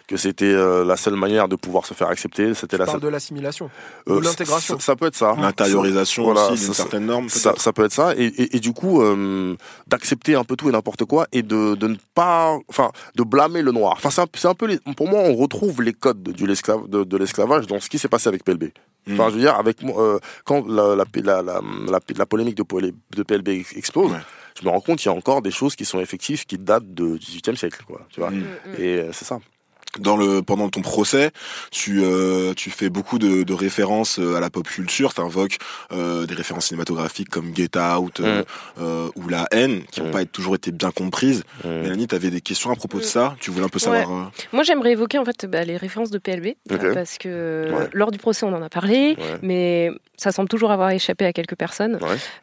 que c'était euh, la seule manière de pouvoir se faire accepter. C'était la seule. de l'assimilation, de Euh, l'intégration. Ça, ça peut être ça. L'intériorisation Voilà, aussi d'une ça- certaine norme, Ça, peut être ça. Et, et, et du coup, euh, d'accepter un peu tout et n'importe quoi et de, de ne pas, enfin, de blâmer le noir. Enfin, c'est un, peu, les- pour moi, on retrouve les codes du l'esclave, de, de l'esclavage dans ce qui s'est passé avec PLB. Enfin, je veux dire, avec euh, quand la, la, la, la, la, la polémique de, PL de PLB explose, je me rends compte qu'il y a encore des choses qui sont effectives qui datent du XVIIIe siècle, quoi. Tu vois. Et euh, c'est ça. Dans le pendant ton procès, tu euh, tu fais beaucoup de, de références euh, à la pop culture, tu invoques euh, des références cinématographiques comme Get Out euh, Mm. euh, ou La haine qui n'ont pas été- toujours été bien comprises. Mélanie, tu avais des questions à propos de ça? Tu voulais un peu savoir Ouais. euh, Moi, j'aimerais évoquer en fait bah, les références de PLB parce que Ouais. lors du procès, on en a parlé, Ouais. mais ça semble toujours avoir échappé à quelques personnes.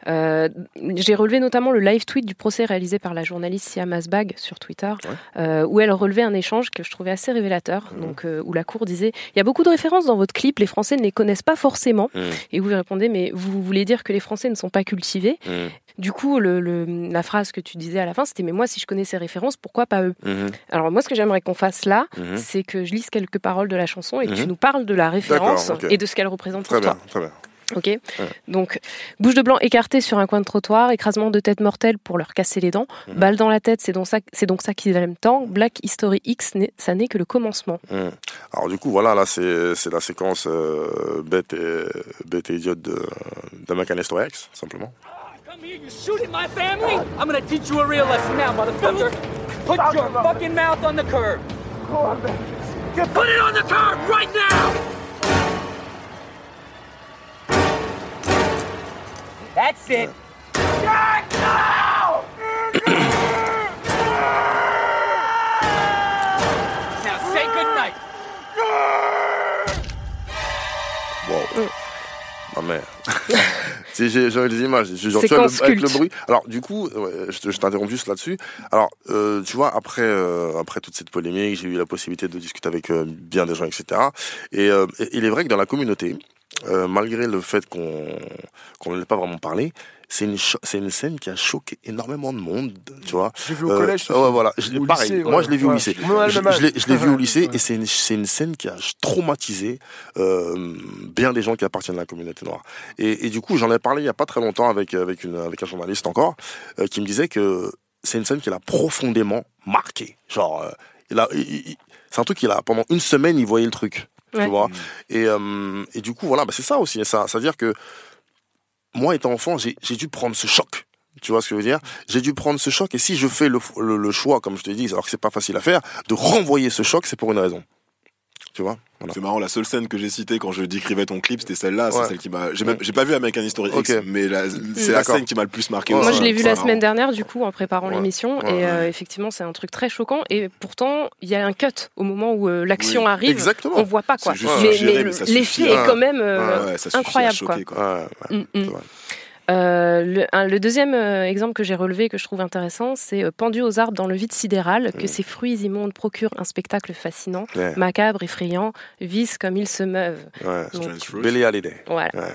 Euh, J'ai relevé notamment le live tweet du procès réalisé par la journaliste Siam Asbag sur Twitter, euh, où elle relevait un échange que je trouvais assez révélateur, donc euh, où la cour disait il y a beaucoup de références dans votre clip, les Français ne les connaissent pas forcément, et vous lui répondez mais vous voulez dire que les Français ne sont pas cultivés. Du coup, le, le- la phrase que tu disais à la fin, c'était mais moi si je connais ces références, pourquoi pas eux alors moi, ce que j'aimerais qu'on fasse là, c'est que je lise quelques paroles de la chanson et que tu nous parles de la référence et de ce qu'elle représente Très pour bien, toi. très bien. Ok. Donc, bouche de blanc écartée sur un coin de trottoir, écrasement de tête mortelle pour leur casser les dents, Mhm. balle dans la tête, c'est donc ça, c'est donc ça qu'ils aiment tant. Black History X, ça n'est que le commencement. Hmm. Alors du coup, voilà, là, c'est c'est la séquence euh, bête, et, bête et idiote de d'American History X, simplement. You shooting my family? I'm gonna teach you a real lesson now, motherfucker. Put your fucking mouth on the curb. Put it on the curb right now! That's it. Jack, now! now say goodnight. Wow. Ma mère. si j'ai j'ai les images, tu vois, Séquence le- avec le bruit. Alors du coup, ouais, je, je t'interromps juste là-dessus. Alors, euh, tu vois, après euh, après toute cette polémique, j'ai eu la possibilité de discuter avec euh, bien des gens, etc. Et, euh, et il est vrai que dans la communauté, euh, malgré le fait qu'on qu'on n'ait pas vraiment parlé, c'est une une scène qui a choqué énormément de monde, tu vois. J'ai vu au collège, ce ouais, voilà. Je l'ai- Au pareil. lycée, Moi, ouais. je l'ai vu au lycée. Je, je l'ai je vu au lycée et c'est une, c'est une scène qui a traumatisé euh, bien des gens qui appartiennent à la communauté noire. Et, et du coup, j'en ai parlé il y a pas très longtemps avec avec une avec un journaliste encore euh, qui me disait que c'est une scène qui l'a profondément marqué. Genre, euh, il a, il- il- c'est un truc qu'il a pendant une semaine, il voyait le truc tu vois. Et, euh, et du coup, voilà, bah, c'est ça aussi. Ça, c'est-à-dire que moi, étant enfant, j'ai j'ai dû prendre ce choc. Tu vois ce que je veux dire? J'ai dû prendre ce choc et si je fais le, le, le choix, comme je te dis, alors que c'est pas facile à faire, de renvoyer ce choc, c'est pour une raison. Tu vois Voilà. C'est marrant, la seule scène que j'ai citée quand je décrivais ton clip, c'était celle-là. C'est celle qui m'a. J'ai même- j'ai pas vu American History X, mais la- c'est la scène qui m'a le plus marqué. Moi, aussi. je l'ai vu la marrant. semaine dernière, du coup, en préparant Ouais. l'émission. Ouais, et euh, effectivement, c'est un truc très choquant. Et pourtant, il y a un cut au moment où euh, l'action Oui. arrive. Exactement. On voit pas, quoi. Mais, l'effet est à- quand même euh, Ouais, ouais, ça suffit à incroyable, choquer, quoi. quoi. Mm. Euh, le, un- le deuxième euh, exemple que j'ai relevé que je trouve intéressant, c'est euh, pendu aux arbres dans le vide sidéral, que ces fruits immondes procurent un spectacle fascinant, Ouais. macabre, effrayant, vis comme ils se meuvent. Ouais. Donc, Billy Holiday. Voilà. Ouais.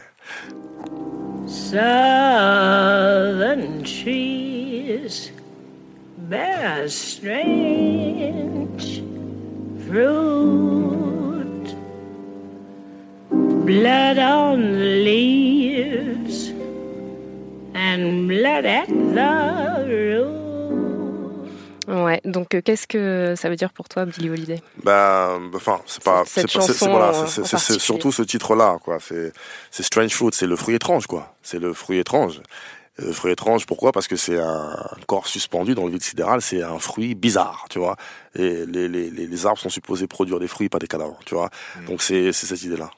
Southern trees bear strange fruit. Blood on the leaves and blood at the root. Ouais, donc euh, qu'est-ce que ça veut dire pour toi, Billie Holiday? Bah, enfin, c'est pas, Cette c'est voilà, euh, surtout ce titre-là, quoi. C'est, c'est Strange Fruit, c'est le fruit étrange, quoi. C'est le fruit étrange. Le fruit étrange, pourquoi? Parce que c'est un corps suspendu dans le vide sidéral, c'est un fruit bizarre, tu vois. Et les, les, les, les arbres sont supposés produire des fruits, pas des cadavres, tu vois. Mm. Donc c'est, c'est cette idée-là.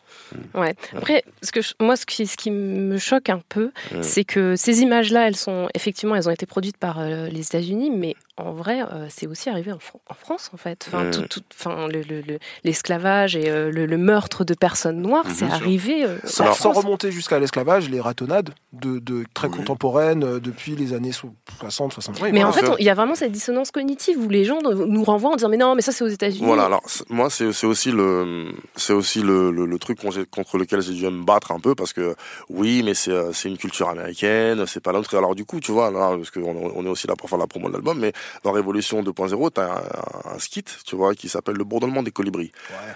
Ouais. Après, ce que je- moi, ce qui, ce qui me choque un peu, Mm. c'est que ces images-là, elles sont effectivement, elles ont été produites par euh, les États-Unis, mais en vrai, euh, c'est aussi arrivé en, Fran- en France, en fait. Enfin, tout, tout- enfin, le- le- le- l'esclavage et euh, le, le meurtre de personnes noires, c'est arrivé. euh, Sans, sans remonter jusqu'à l'esclavage, les ratonnades de, de très contemporaines euh, depuis les années so- 60, 60. mais en fait, il y a vraiment cette dissonance cognitive où les gens nous renvoient en disant mais non, mais ça c'est aux États-Unis. Voilà, alors moi c'est aussi le c'est aussi le, le, le truc contre lequel j'ai dû me battre un peu parce que oui, mais c'est euh, c'est une culture américaine, c'est pas l'autre. Alors du coup, tu vois, là, parce qu'on on est aussi là pour faire la promo de l'album, mais dans Révolution 2.0, t'as un, un skit, tu vois, qui s'appelle Le bourdonnement des colibris,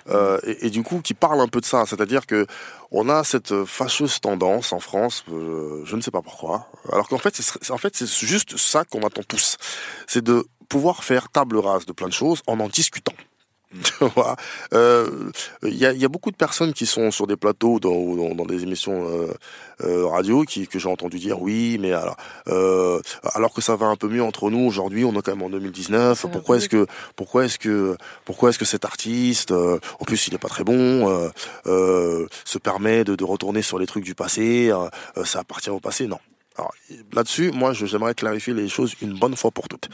Euh, et, et du coup qui parle un peu de ça, c'est-à-dire que on a cette fâcheuse tendance en France, euh, je ne sais pas pourquoi, alors qu'en fait c'est en fait c'est juste ça qu'on attend tous, c'est de pouvoir faire table rase de plein de choses en en discutant. Euh, il y, a, y a beaucoup de personnes qui sont sur des plateaux dans, dans, dans des émissions euh, euh, radio qui que j'ai entendu dire oui, mais alors, euh, alors que ça va un peu mieux entre nous aujourd'hui, on est quand même en 2019. Pourquoi est-ce que pourquoi est-ce que pourquoi est-ce que cet artiste, euh, en plus il est pas très bon, euh, euh, se permet de, de retourner sur les trucs du passé euh, euh, Ça appartient au passé? Non. Alors là-dessus, moi, j'aimerais clarifier les choses une bonne fois pour toutes.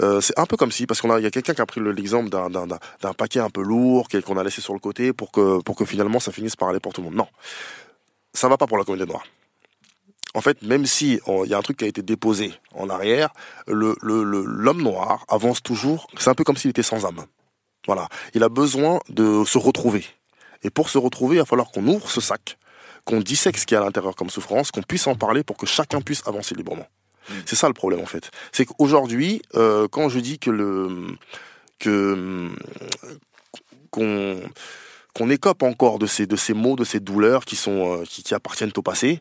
Euh, c'est un peu comme si, parce qu'on a, il y a quelqu'un qui a pris le- l'exemple d'un, d'un, d'un- paquet un peu lourd, qu'on a laissé sur le côté pour que, pour que finalement ça finisse par aller pour tout le monde. Non. Ça va pas pour la communauté noire. En fait, même si il y a un truc qui a été déposé en arrière, le, le, le- l'homme noir avance toujours. C'est un peu comme s'il était sans âme. Voilà. Il a besoin de se retrouver. Et pour se retrouver, il va falloir qu'on ouvre ce sac, qu'on dissèque ce qu'il y a à l'intérieur comme souffrance, qu'on puisse en parler pour que chacun puisse avancer librement. C'est ça le problème en fait. C'est qu'aujourd'hui, euh, quand je dis que le que qu'on qu'on écope encore de ces de ces mots, de ces douleurs qui sont euh, qui, qui appartiennent au passé.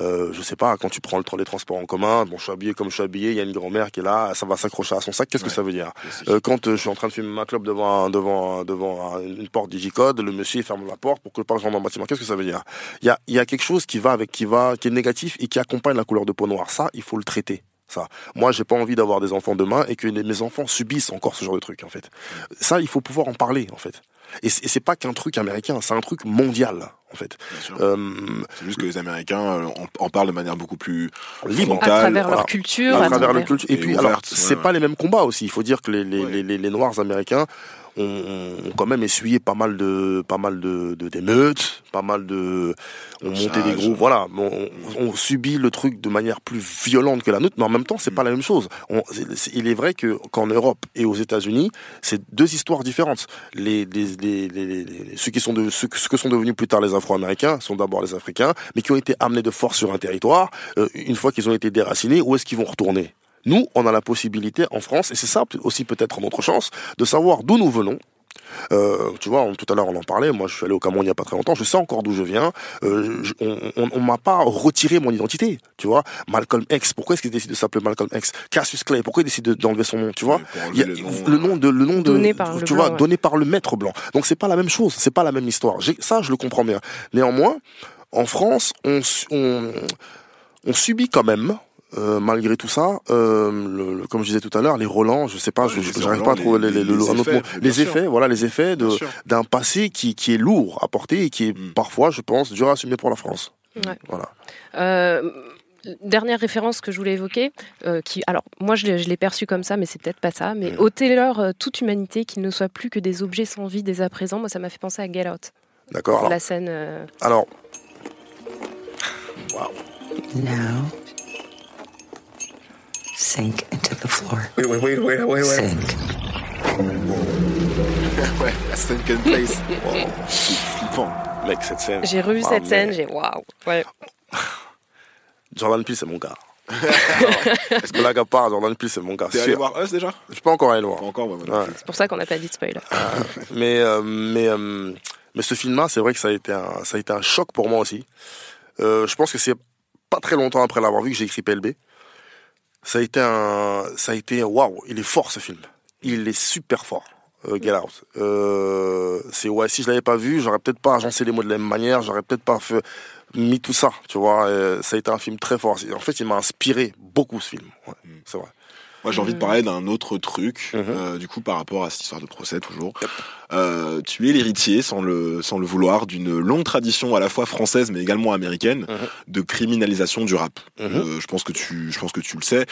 Euh, je sais pas, quand tu prends le les transports en commun, bon, je suis habillé comme je suis habillé, il y a une grand-mère qui est là, ça va s'accrocher à son sac. Qu'est-ce que ça veut dire Euh, Quand euh, je suis en train de fumer ma clope devant un- devant un- devant un- une porte digicode, le monsieur ferme la porte pour que que je rentre dans le bâtiment. Qu'est-ce que ça veut dire? Il y a il y a quelque chose qui va avec qui va qui est négatif et qui accompagne la couleur de peau noire. Ça, il faut le traiter. Ça. Moi, j'ai pas envie d'avoir des enfants demain et que mes enfants subissent encore ce genre de truc, en fait. Ça, il faut pouvoir en parler, en fait. Et c'est pas qu'un truc américain, c'est un truc mondial, en fait. Euh, C'est juste que les Américains euh, en, en parlent de manière beaucoup plus libre À travers leur voilà. culture, à travers le travers- culture. Et Et puis, ouverte, alors, c'est ouais. pas les mêmes combats aussi. Il faut dire que les, les, les, les- les Noirs américains ont, ont quand même essuyé pas mal de, pas mal de, de d'émeutes, pas mal de, ont monté des groupes, voilà, on, on subit le truc de manière plus violente que la nôtre, mais en même temps, c'est pas la même chose. On- il est vrai que qu'en Europe et aux États-Unis, c'est deux histoires différentes. Les, les, les, les- ceux qui sont de, ceux que sont devenus plus tard les Afro-Américains sont d'abord les Africains, mais qui ont été amenés de force sur un territoire. euh, une fois qu'ils ont été déracinés, où est-ce qu'ils vont retourner? Nous, on a la possibilité en France, et c'est ça aussi peut-être notre chance, de savoir d'où nous venons, Euh, tu vois, on- tout à l'heure on en parlait. Moi, je suis allé au Cameroun il y a pas très longtemps. Je sais encore d'où je viens. Euh, je- on on, on m'a pas retiré mon identité. Tu vois, Malcolm X. Pourquoi est-ce qu'il décide de s'appeler Malcolm X? Cassius Clay. Pourquoi il décide de- d'enlever son nom Tu vois, Il y a- le nom de le nom de Donné par le tu blanc, vois ouais. donné par le maître blanc. Donc c'est pas la même chose. C'est pas la même histoire. J'ai- Ça, je le comprends bien. Néanmoins, en France, on, on subit quand même. Euh, malgré tout ça, euh, le- le- comme je disais tout à l'heure, les Roland, je sais pas, je- Roland, pas à trouver les, les- les- effets, mot. effets, voilà, les effets d'un passé qui, qui est lourd à porter et qui est Mm. parfois, je pense, dur à assumer pour la France. Ouais. Voilà. Euh, dernière référence que je voulais évoquer, euh, qui, alors moi je l'ai, perçu comme ça, mais c'est peut-être pas ça. Mais Mm. ôtez-leur euh, toute humanité, qu'ils ne soient plus que des objets sans vie dès à présent. Moi, ça m'a fait penser à Get Out. D'accord. La scène. euh, alors, Now, sink into the floor. Wait, wait, wait, wait, wait, wait. Sink. ouais, la second place. Wow, c'est flippant. mec, cette scène. J'ai revu Ah, cette mais- scène, j'ai waouh. Ouais. Jordan Peele, c'est mon gars. Est-ce que blague à part, Jordan Peele, c'est mon gars? T'es allé voir Us déjà? Je suis pas encore allé le voir. Pas encore, ouais, voilà. Ouais. C'est pour ça qu'on n'a pas dit de spoiler. mais euh, mais euh, mais ce film-là, c'est vrai que ça a été un ça a été un choc pour moi aussi. Euh, je pense que c'est pas très longtemps après l'avoir vu que j'ai écrit PLB. Ça a été un ça a été waouh, il est fort ce film. Il est super fort. Euh, Get Out. Euh, c'est ouais, si je l'avais pas vu, j'aurais peut-être pas agencé les mots de la même manière, j'aurais peut-être pas fait mis tout ça, tu vois. Euh, ça a été un film très fort. En fait, il m'a inspiré beaucoup ce film. Ouais, c'est vrai. Moi, j'ai envie de parler d'un autre truc, Mhm. euh, du coup, par rapport à cette histoire de procès, toujours. Euh, tu es l'héritier, sans le, sans le vouloir, d'une longue tradition à la fois française, mais également américaine, de criminalisation du rap. Euh, je pense que tu, je pense que tu le sais.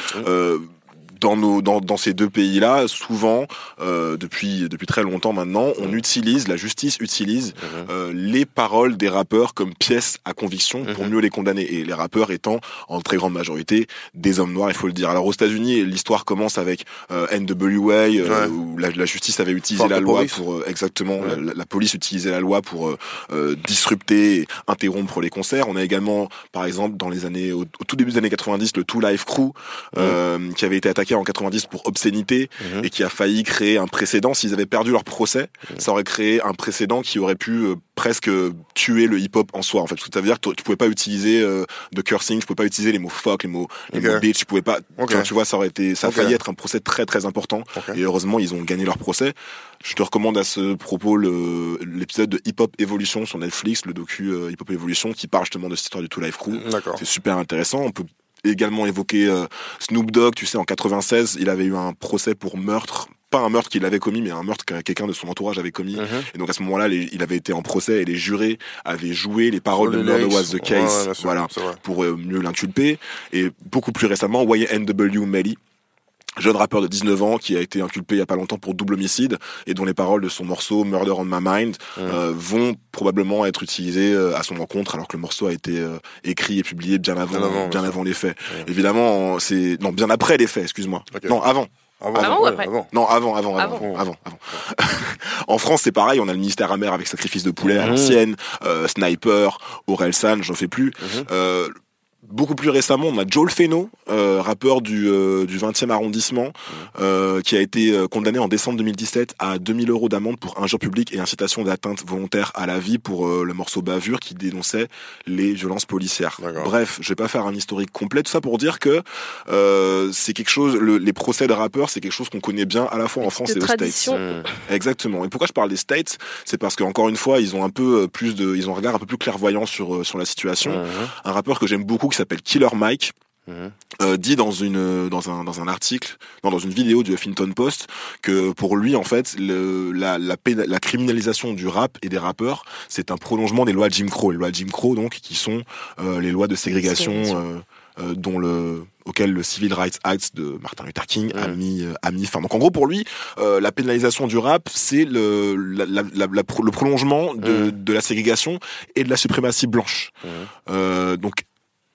Dans, nos, dans, dans ces deux pays-là, souvent, euh, depuis, depuis très longtemps maintenant, on utilise, la justice utilise euh, les paroles des rappeurs comme pièces à conviction pour mieux les condamner. Et les rappeurs étant, en très grande majorité, des hommes noirs, il faut le dire. Alors aux États-Unis, l'histoire commence avec euh, NWA, euh, Ouais. où la, la justice avait utilisé la the loi police. pour euh, exactement la, la- la police utilisait la loi pour euh, disrupter, et interrompre les concerts. On a également, par exemple, dans les années au, au tout début des années 90, le Two Life Crew euh, qui avait été attaqué en 90 pour obscénité et qui a failli créer un précédent. S'ils avaient perdu leur procès, ça aurait créé un précédent qui aurait pu euh, presque tuer le hip-hop en soi. En fait, ça veut dire que tu pouvais pas utiliser euh, de cursing, tu pouvais pas utiliser les mots fuck, les mots, les Ok. mots bitch, tu pouvais pas. Tu vois, ça aurait été, ça a failli être un procès très très important. Et heureusement, ils ont gagné leur procès. Je te recommande à ce propos l'épisode de Hip Hop Evolution sur Netflix, le docu euh, Hip Hop Evolution, qui parle justement de cette histoire du Two Life Crew. C'est super intéressant. On peut également évoquer euh, Snoop Dogg. Tu sais, en 96, il avait eu un procès pour meurtre. Pas un meurtre qu'il avait commis, mais un meurtre que quelqu'un de son entourage avait commis. Et donc à ce moment-là, il avait été en procès et les jurés avaient joué les paroles de Murder. Was the Ouais, Case, sûr, voilà, pour euh, mieux l'inculper. Et beaucoup plus récemment, YNW Melly, jeune rappeur de 19 ans qui a été inculpé il y a pas longtemps pour double homicide et dont les paroles de son morceau Murder on My Mind euh, vont probablement être utilisées euh, à son encontre alors que le morceau a été euh, écrit et publié bien avant Bien avant, bien avant les faits. Évidemment, c'est non bien après les faits, excuse-moi. Non, avant. Avant, Avant ou après Non, avant, avant, avant, Avant. avant, avant. en France, c'est pareil, on a le ministère amer avec sacrifice de poulet à Mhm. l'ancienne, euh, Sniper, Orelsan, j'en fais plus. Euh, Beaucoup plus récemment, on a Joel Feno, euh, rappeur du, euh, du 20e arrondissement, euh, qui a été euh, condamné en décembre 2017 à 2000 euros d'amende pour injure publique et incitation d'atteinte volontaire à la vie pour euh, le morceau Bavure qui dénonçait les violences policières. Bref, je vais pas faire un historique complet, tout ça pour dire que euh, c'est quelque chose, le- les procès de rappeurs, c'est quelque chose qu'on connaît bien à la fois en France de et aux tradition. States. Exactement. Et pourquoi je parle des States? C'est parce qu'encore une fois, ils ont un peu plus de, ils ont un regard un peu plus clairvoyant sur euh, sur la situation. Un rappeur que j'aime beaucoup qui s'appelle Killer Mike. euh, dit dans une dans un dans un article non, dans une vidéo du Huffington Post que pour lui en fait le, la, la péna- la criminalisation du rap et des rappeurs c'est un prolongement des lois Jim Crow les lois Jim Crow donc qui sont euh, les lois de ségrégation euh, euh, dont le auquel le Civil Rights Act de Martin Luther King a mis euh, a mis fin. Donc en gros pour lui, euh, la pénalisation du rap, c'est le la, la- la- la pro- le prolongement de, de la ségrégation et de la suprématie blanche. Euh, donc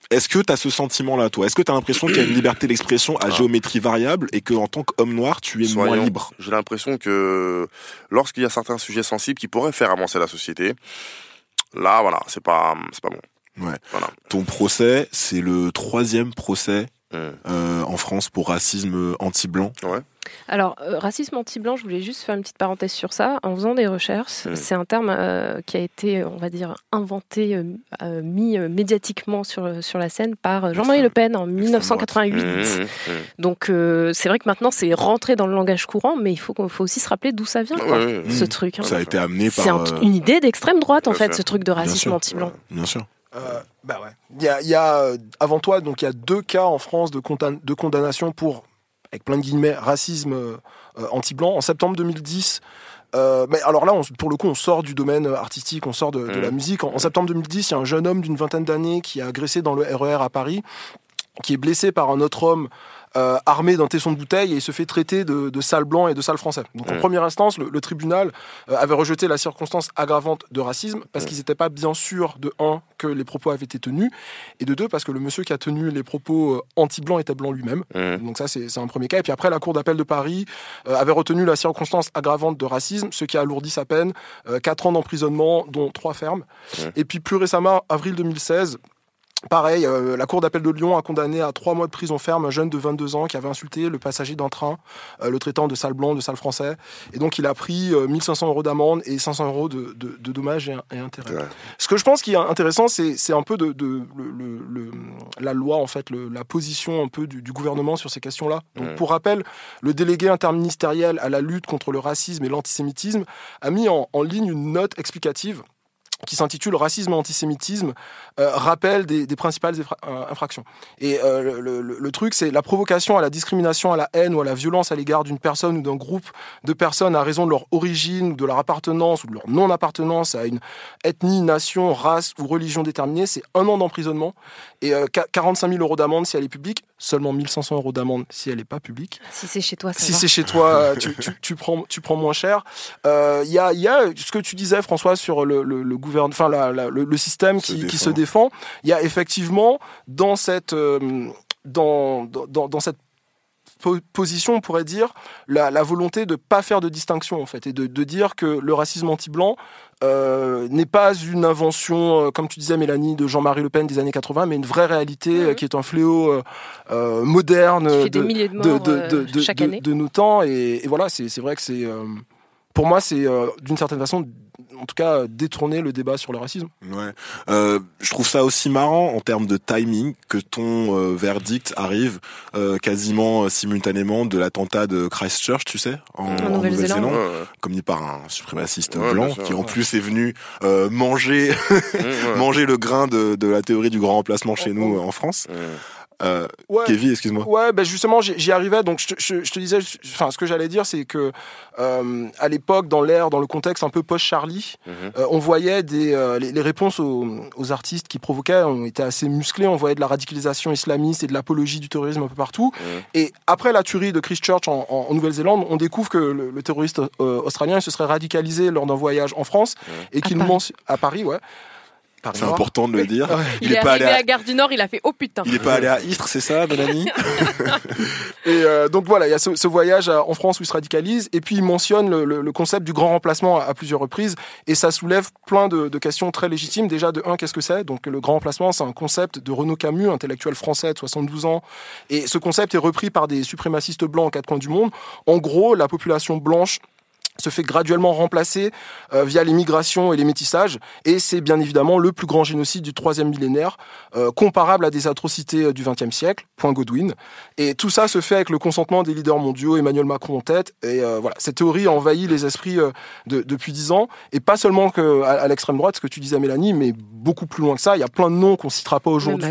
est-ce que tu as ce sentiment-là, toi? Est-ce que tu as l'impression qu'il y a une liberté d'expression à géométrie variable et que en tant qu'homme noir, tu es moins libre? J'ai l'impression que lorsqu'il y a certains sujets sensibles qui pourraient faire avancer la société, là, voilà, c'est pas, c'est pas bon. Ouais. Ton procès, c'est le troisième procès euh, en France pour racisme anti-blanc. Alors, euh, racisme anti-blanc, je voulais juste faire une petite parenthèse sur ça. En faisant des recherches, Mm. c'est un terme euh, qui a été, on va dire, inventé, euh, mis euh, médiatiquement sur, sur la scène par Jean-Marie Le Pen en 1988. Mm, Donc, euh, c'est vrai que maintenant, c'est rentré dans le langage courant, mais il faut, qu'on- faut aussi se rappeler d'où ça vient, quoi, ce truc. hein. Ça a été amené par. C'est un- une idée d'extrême droite, en bien fait, sûr. ce truc de racisme anti-blanc. Bien sûr. Euh, bah ouais. Il y a, y a, euh, avant toi, donc il y a deux cas en France de, condam- de condamnation pour, avec plein de guillemets, racisme euh, euh, anti-blanc. En septembre 2010, euh, mais alors là, on- pour le coup, on sort du domaine artistique, on sort de, de la Mhm. musique. En, en septembre 2010, il y a un jeune homme d'une vingtaine d'années qui a agressé dans le RER à Paris, qui est blessé par un autre homme euh, armé d'un tesson de bouteille et il se fait traiter de, de sale blanc et de sale français. Donc en première instance, le, le tribunal euh, avait rejeté la circonstance aggravante de racisme parce qu'ils n'étaient pas bien sûrs de un que les propos avaient été tenus et de deux parce que le monsieur qui a tenu les propos euh, anti-blanc était blanc lui-même. Donc ça c'est un premier cas. Et puis après la cour d'appel de Paris euh, avait retenu la circonstance aggravante de racisme, ce qui a alourdi sa peine, euh, 4 ans d'emprisonnement dont 3 fermes. Et puis plus récemment, avril 2016, Pareil, euh, la Cour d'appel de Lyon a condamné à trois mois de prison ferme un jeune de 22 ans qui avait insulté le passager d'un train, euh, le traitant de sale blanc, de sale français. Et donc, il a pris euh, 1500 euros d'amende et 500 euros de, de- de dommages et, et intérêts. Ce que je pense qui est intéressant, c'est un peu de, de- le- le- le- la loi, en fait, le- la position un peu du, du gouvernement sur ces questions-là. Donc, pour rappel, le délégué interministériel à la lutte contre le racisme et l'antisémitisme a mis en- en ligne une note explicative qui s'intitule Racisme et antisémitisme, euh, rappel des, principales euh, infractions. Et euh, le, le- truc, c'est la provocation à la discrimination, à la haine ou à la violence à l'égard d'une personne ou d'un groupe de personnes à raison de leur origine, de leur appartenance ou de leur non-appartenance à une ethnie, nation, race ou religion déterminée, c'est un an d'emprisonnement et euh, qua- 45 000 euros d'amende si elle est publique, seulement 1500 euros d'amende si elle n'est pas publique. Si c'est chez toi, ça Si c'est chez toi, euh, tu, tu- tu prends, tu prends moins cher. Euh, Il y, a, il y a ce que tu disais, François, sur le, le, le gouvernement, enfin la- la- le, le système qui, qui se défend. Il y a effectivement dans cette, euh, dans, dans, dans- dans cette position, on pourrait dire, la, la volonté de pas faire de distinction en fait, et de, de dire que le racisme anti-blanc euh, n'est pas une invention, euh, comme tu disais Mélanie, de Jean-Marie Le Pen des années 80, mais une vraie réalité euh, qui est un fléau moderne de, nos temps. Et, et voilà, c'est c'est vrai que c'est, pour moi, c'est d'une certaine façon, en tout cas, détourner le débat sur le racisme. Ouais. Euh, je trouve ça aussi marrant en termes de timing que ton euh, verdict arrive euh, quasiment euh, simultanément de l'attentat de Christchurch, tu sais, en, en Nouvelle-Zélande. Nouvelle-Zélande, Ouais, ouais. commis par un suprémaciste Ouais, blanc sûr, qui en plus est venu euh, manger ouais. manger le grain de, de la théorie du grand remplacement chez nous euh, en France. Euh, Ouais. Kevin, excuse-moi. Ouais, ben justement, j'y arrivais. Donc, je, te- je- je te disais, enfin, ce que j'allais dire, c'est que euh, à l'époque, dans l'ère, dans le contexte un peu post-Charlie, euh, on voyait des, euh, les, les réponses aux, aux artistes qui provoquaient ont été assez musclées. On voyait de la radicalisation islamiste et de l'apologie du terrorisme un peu partout. Et après la tuerie de Christchurch en, en- en Nouvelle-Zélande, on découvre que le, le terroriste euh, australien il se serait radicalisé lors d'un voyage en France et qu'il Paris. mentionne à Paris, ouais. C'est important de le dire. Il, est, arrivé à... Gare du Nord, il a fait oh putain. Il est pas allé à Istres, c'est ça, Mélanie Et euh, donc voilà, il y a ce, ce voyage à- en France où il se radicalise, et puis il mentionne le, le- le concept du grand remplacement à, à plusieurs reprises, et ça soulève plein de, de questions très légitimes. Déjà, de un, qu'est-ce que c'est? Donc le grand remplacement, c'est un concept de Renaud Camus, intellectuel français de 72 ans, et ce concept est repris par des suprémacistes blancs en quatre coins du monde. En gros, la population blanche se fait graduellement remplacer euh, via l'immigration et les métissages, et c'est bien évidemment le plus grand génocide du troisième millénaire, euh, comparable à des atrocités euh, du XXe siècle, point Godwin. Et tout ça se fait avec le consentement des leaders mondiaux, Emmanuel Macron en tête, et euh, voilà, cette théorie a envahi les esprits de- depuis dix ans, et pas seulement que à, à l'extrême droite, ce que tu disais Mélanie, mais beaucoup plus loin que ça. Il y a plein de noms qu'on citera pas aujourd'hui,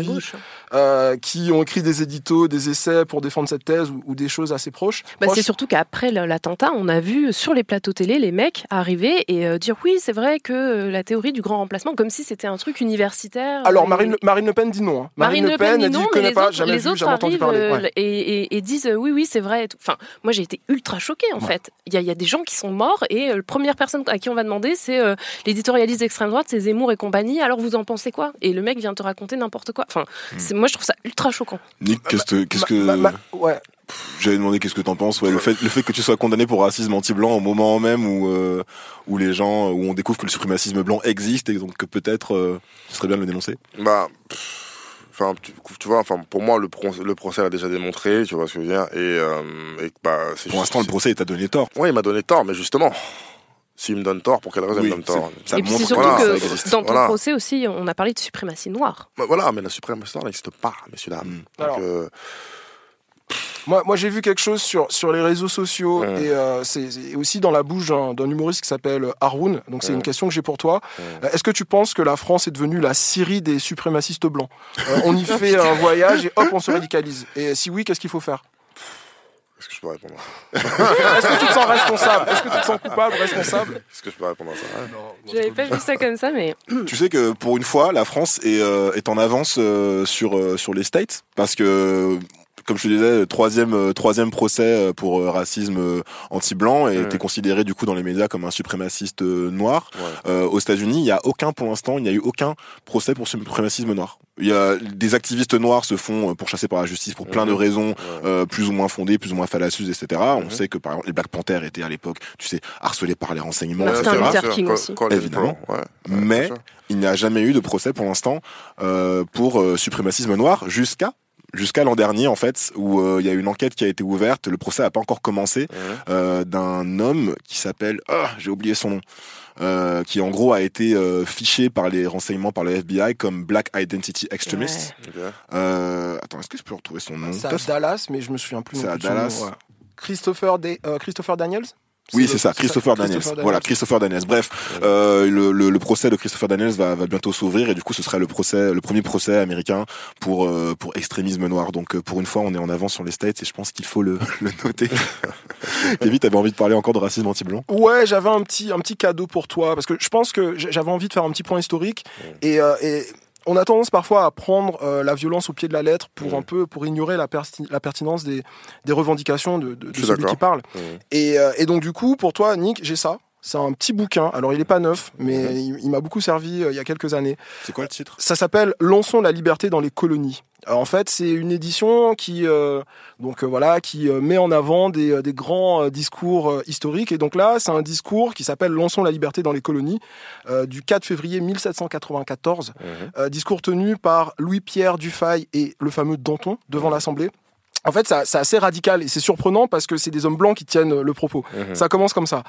qui ont écrit des éditos, des essais pour défendre cette thèse ou, ou des choses assez proches. Bah, c'est surtout qu'après l'attentat, on a vu sur les plateaux télé les mecs arriver et euh, dire oui, c'est vrai que euh, la théorie du grand remplacement, comme si c'était un truc universitaire. Alors euh, Marine, Marine Le Pen dit non. hein. Marine Le Pen, dit dit non, mais connaît les pas, autres, jamais les vu, autres jamais entendu arrivent parler. euh, Ouais. et, et- et disent euh, oui, oui, c'est vrai. Enfin, moi j'ai été ultra choquée en Ouais. fait. Il y, a, il y a des gens qui sont morts et euh, la première personne à qui on va demander, c'est euh, l'éditorialiste d'extrême droite, c'est Zemmour et compagnie. Alors vous en pensez quoi? Et le mec vient te raconter n'importe quoi. Enfin, c'est- moi je trouve ça ultra choquant. Nick, qu'est-ce que, j'avais demandé qu'est-ce que t'en penses, ouais, le fait, le fait que tu sois condamné pour racisme anti-blanc au moment même où, euh, où les gens, où on découvre que le suprémacisme blanc existe et donc que peut-être, euh, ce serait bien de le dénoncer. Bah, Enfin, tu, tu vois, enfin, pour moi, le, pro- le procès a déjà démontré, tu vois ce que je veux dire, et, euh, et bah, c'est Pour l'instant, le procès, il t'a donné tort. Oui, il m'a donné tort, mais justement, s'il me donne tort, pour quelle raison Oui, il me donne tort? c'est- ça Et puis c'est surtout Voilà, que dans ton Voilà. procès aussi, on a parlé de suprématie noire. Bah, Voilà, mais la suprême histoire n'existe pas, messieurs dames. Euh, Moi, moi j'ai vu quelque chose sur, sur les réseaux sociaux Ouais. et euh, c'est aussi dans la bouche d'un humoriste qui s'appelle Haroun. Donc c'est Ouais. une question que j'ai pour toi. Euh, Est-ce que tu penses que la France est devenue la Syrie des suprémacistes blancs? Euh, On y fait un voyage et hop, on se radicalise. Et si oui, qu'est-ce qu'il faut faire? Est-ce que je peux répondre Est-ce que tu te sens responsable? Est-ce que tu te sens coupable, responsable? Est-ce que je peux répondre à ça? J'avais pas vu ça comme ça, mais Tu sais que pour une fois, la France est, euh, est en avance euh, sur, euh, sur les States parce que comme je te disais, troisième euh, troisième procès euh, pour euh, racisme euh, anti-blanc et t'es considéré du coup dans les médias comme un suprémaciste euh, noir. Euh, aux États-Unis, il y a aucun pour l'instant, il n'y a eu aucun procès pour suprémacisme noir. Il y a des activistes noirs se font euh, pourchasser par la justice pour plein de Mhm. raisons euh, plus ou moins fondées, plus ou moins fallacieuses, etc. On Mhm. sait que par exemple les Black Panthers étaient à l'époque, tu sais, harcelés par les renseignements, etc. Aussi. Évidemment. ouais. Mais il n'y a jamais eu de procès pour l'instant euh, pour euh, suprémacisme noir jusqu'à jusqu'à l'an dernier en fait où euh, il y a une enquête qui a été ouverte. Le procès n'a pas encore commencé euh, d'un homme qui s'appelle ah j'ai oublié son nom. euh, qui en gros a été euh, fiché par les renseignements par le FBI comme Black Identity Extremist. Euh, attends, est-ce que je peux retrouver son nom? C'est à Dallas, mais je me souviens plus. non C'est à Dallas. ouais. Christopher, Da- euh, Christopher Daniels? Oui, c'est ça, Christopher Daniels. Christopher Voilà, Christopher Daniels. Bref, euh, le, le, le procès de Christopher Daniels va, va bientôt s'ouvrir et du coup, ce serait le procès, le premier procès américain pour euh, pour extrémisme noir. Donc, euh, pour une fois, on est en avance sur les States et je pense qu'il faut le, le noter. Kevin, t'avais envie de parler encore de racisme anti-blanc? Ouais, j'avais un petit, un petit cadeau pour toi, parce que je pense que j'avais envie de faire un petit point historique, et, euh, et on a tendance parfois à prendre euh, la violence au pied de la lettre pour un peu, pour ignorer la, perti- la pertinence des, des revendications de, celui qui parle. Mhm. Et, euh, et donc du coup, pour toi, Nick, j'ai ça. C'est un petit bouquin. Alors, il est pas neuf, mais Mhm. il, il m'a beaucoup servi euh, il y a quelques années. C'est quoi le titre? Ça s'appelle Lançons la liberté dans les colonies. Alors, en fait, c'est une édition qui, euh, donc euh, voilà, qui met en avant des, des grands discours historiques. Et donc là, c'est un discours qui s'appelle Lançons la liberté dans les colonies du 4 février 1794. Euh, discours tenu par Louis-Pierre Dufay et le fameux Danton devant l'Assemblée. En fait, c'est assez radical et c'est surprenant parce que c'est des hommes blancs qui tiennent le propos. Mhm. Ça commence comme ça.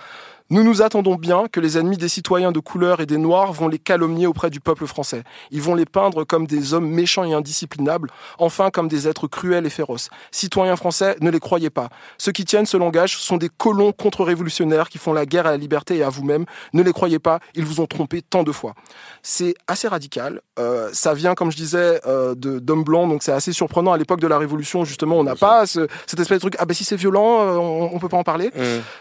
Nous nous attendons bien que les ennemis des citoyens de couleur et des noirs vont les calomnier auprès du peuple français. Ils vont les peindre comme des hommes méchants et indisciplinables, enfin comme des êtres cruels et féroces. Citoyens français, ne les croyez pas. Ceux qui tiennent ce langage sont des colons contre-révolutionnaires qui font la guerre à la liberté et à vous-même. Ne les croyez pas, ils vous ont trompé tant de fois. C'est assez radical. Euh, ça vient, comme je disais, euh, d'hommes blancs, donc c'est assez surprenant. À l'époque de la Révolution, justement, on n'a pas ce- cette espèce de truc. Ah ben si c'est violent, euh, on, on peut pas en parler.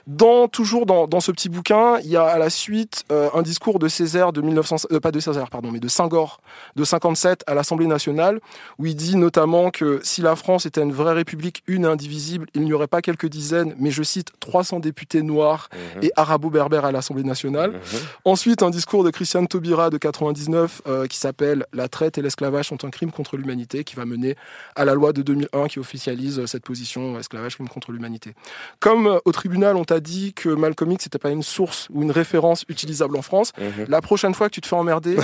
Dans toujours dans, dans ce petit bouquin, il y a à la suite euh, un discours de Césaire de 1900, euh, pas de Césaire pardon, mais de Senghor de 57 à l'Assemblée nationale où il dit notamment que si la France était une vraie république une et indivisible, il n'y aurait pas quelques dizaines, mais je cite 300 députés noirs et arabo-berbères à l'Assemblée nationale. Ensuite, un discours de Christiane Taubira de 99 euh, qui s'appelle La traite et l'esclavage sont un crime contre l'humanité, qui va mener à la loi de 2001 qui officialise cette position esclavage crime contre l'humanité. Comme au tribunal, on t'a dit que Malcolm X n'était pas une source ou une référence utilisable en France, la prochaine fois que tu te fais emmerder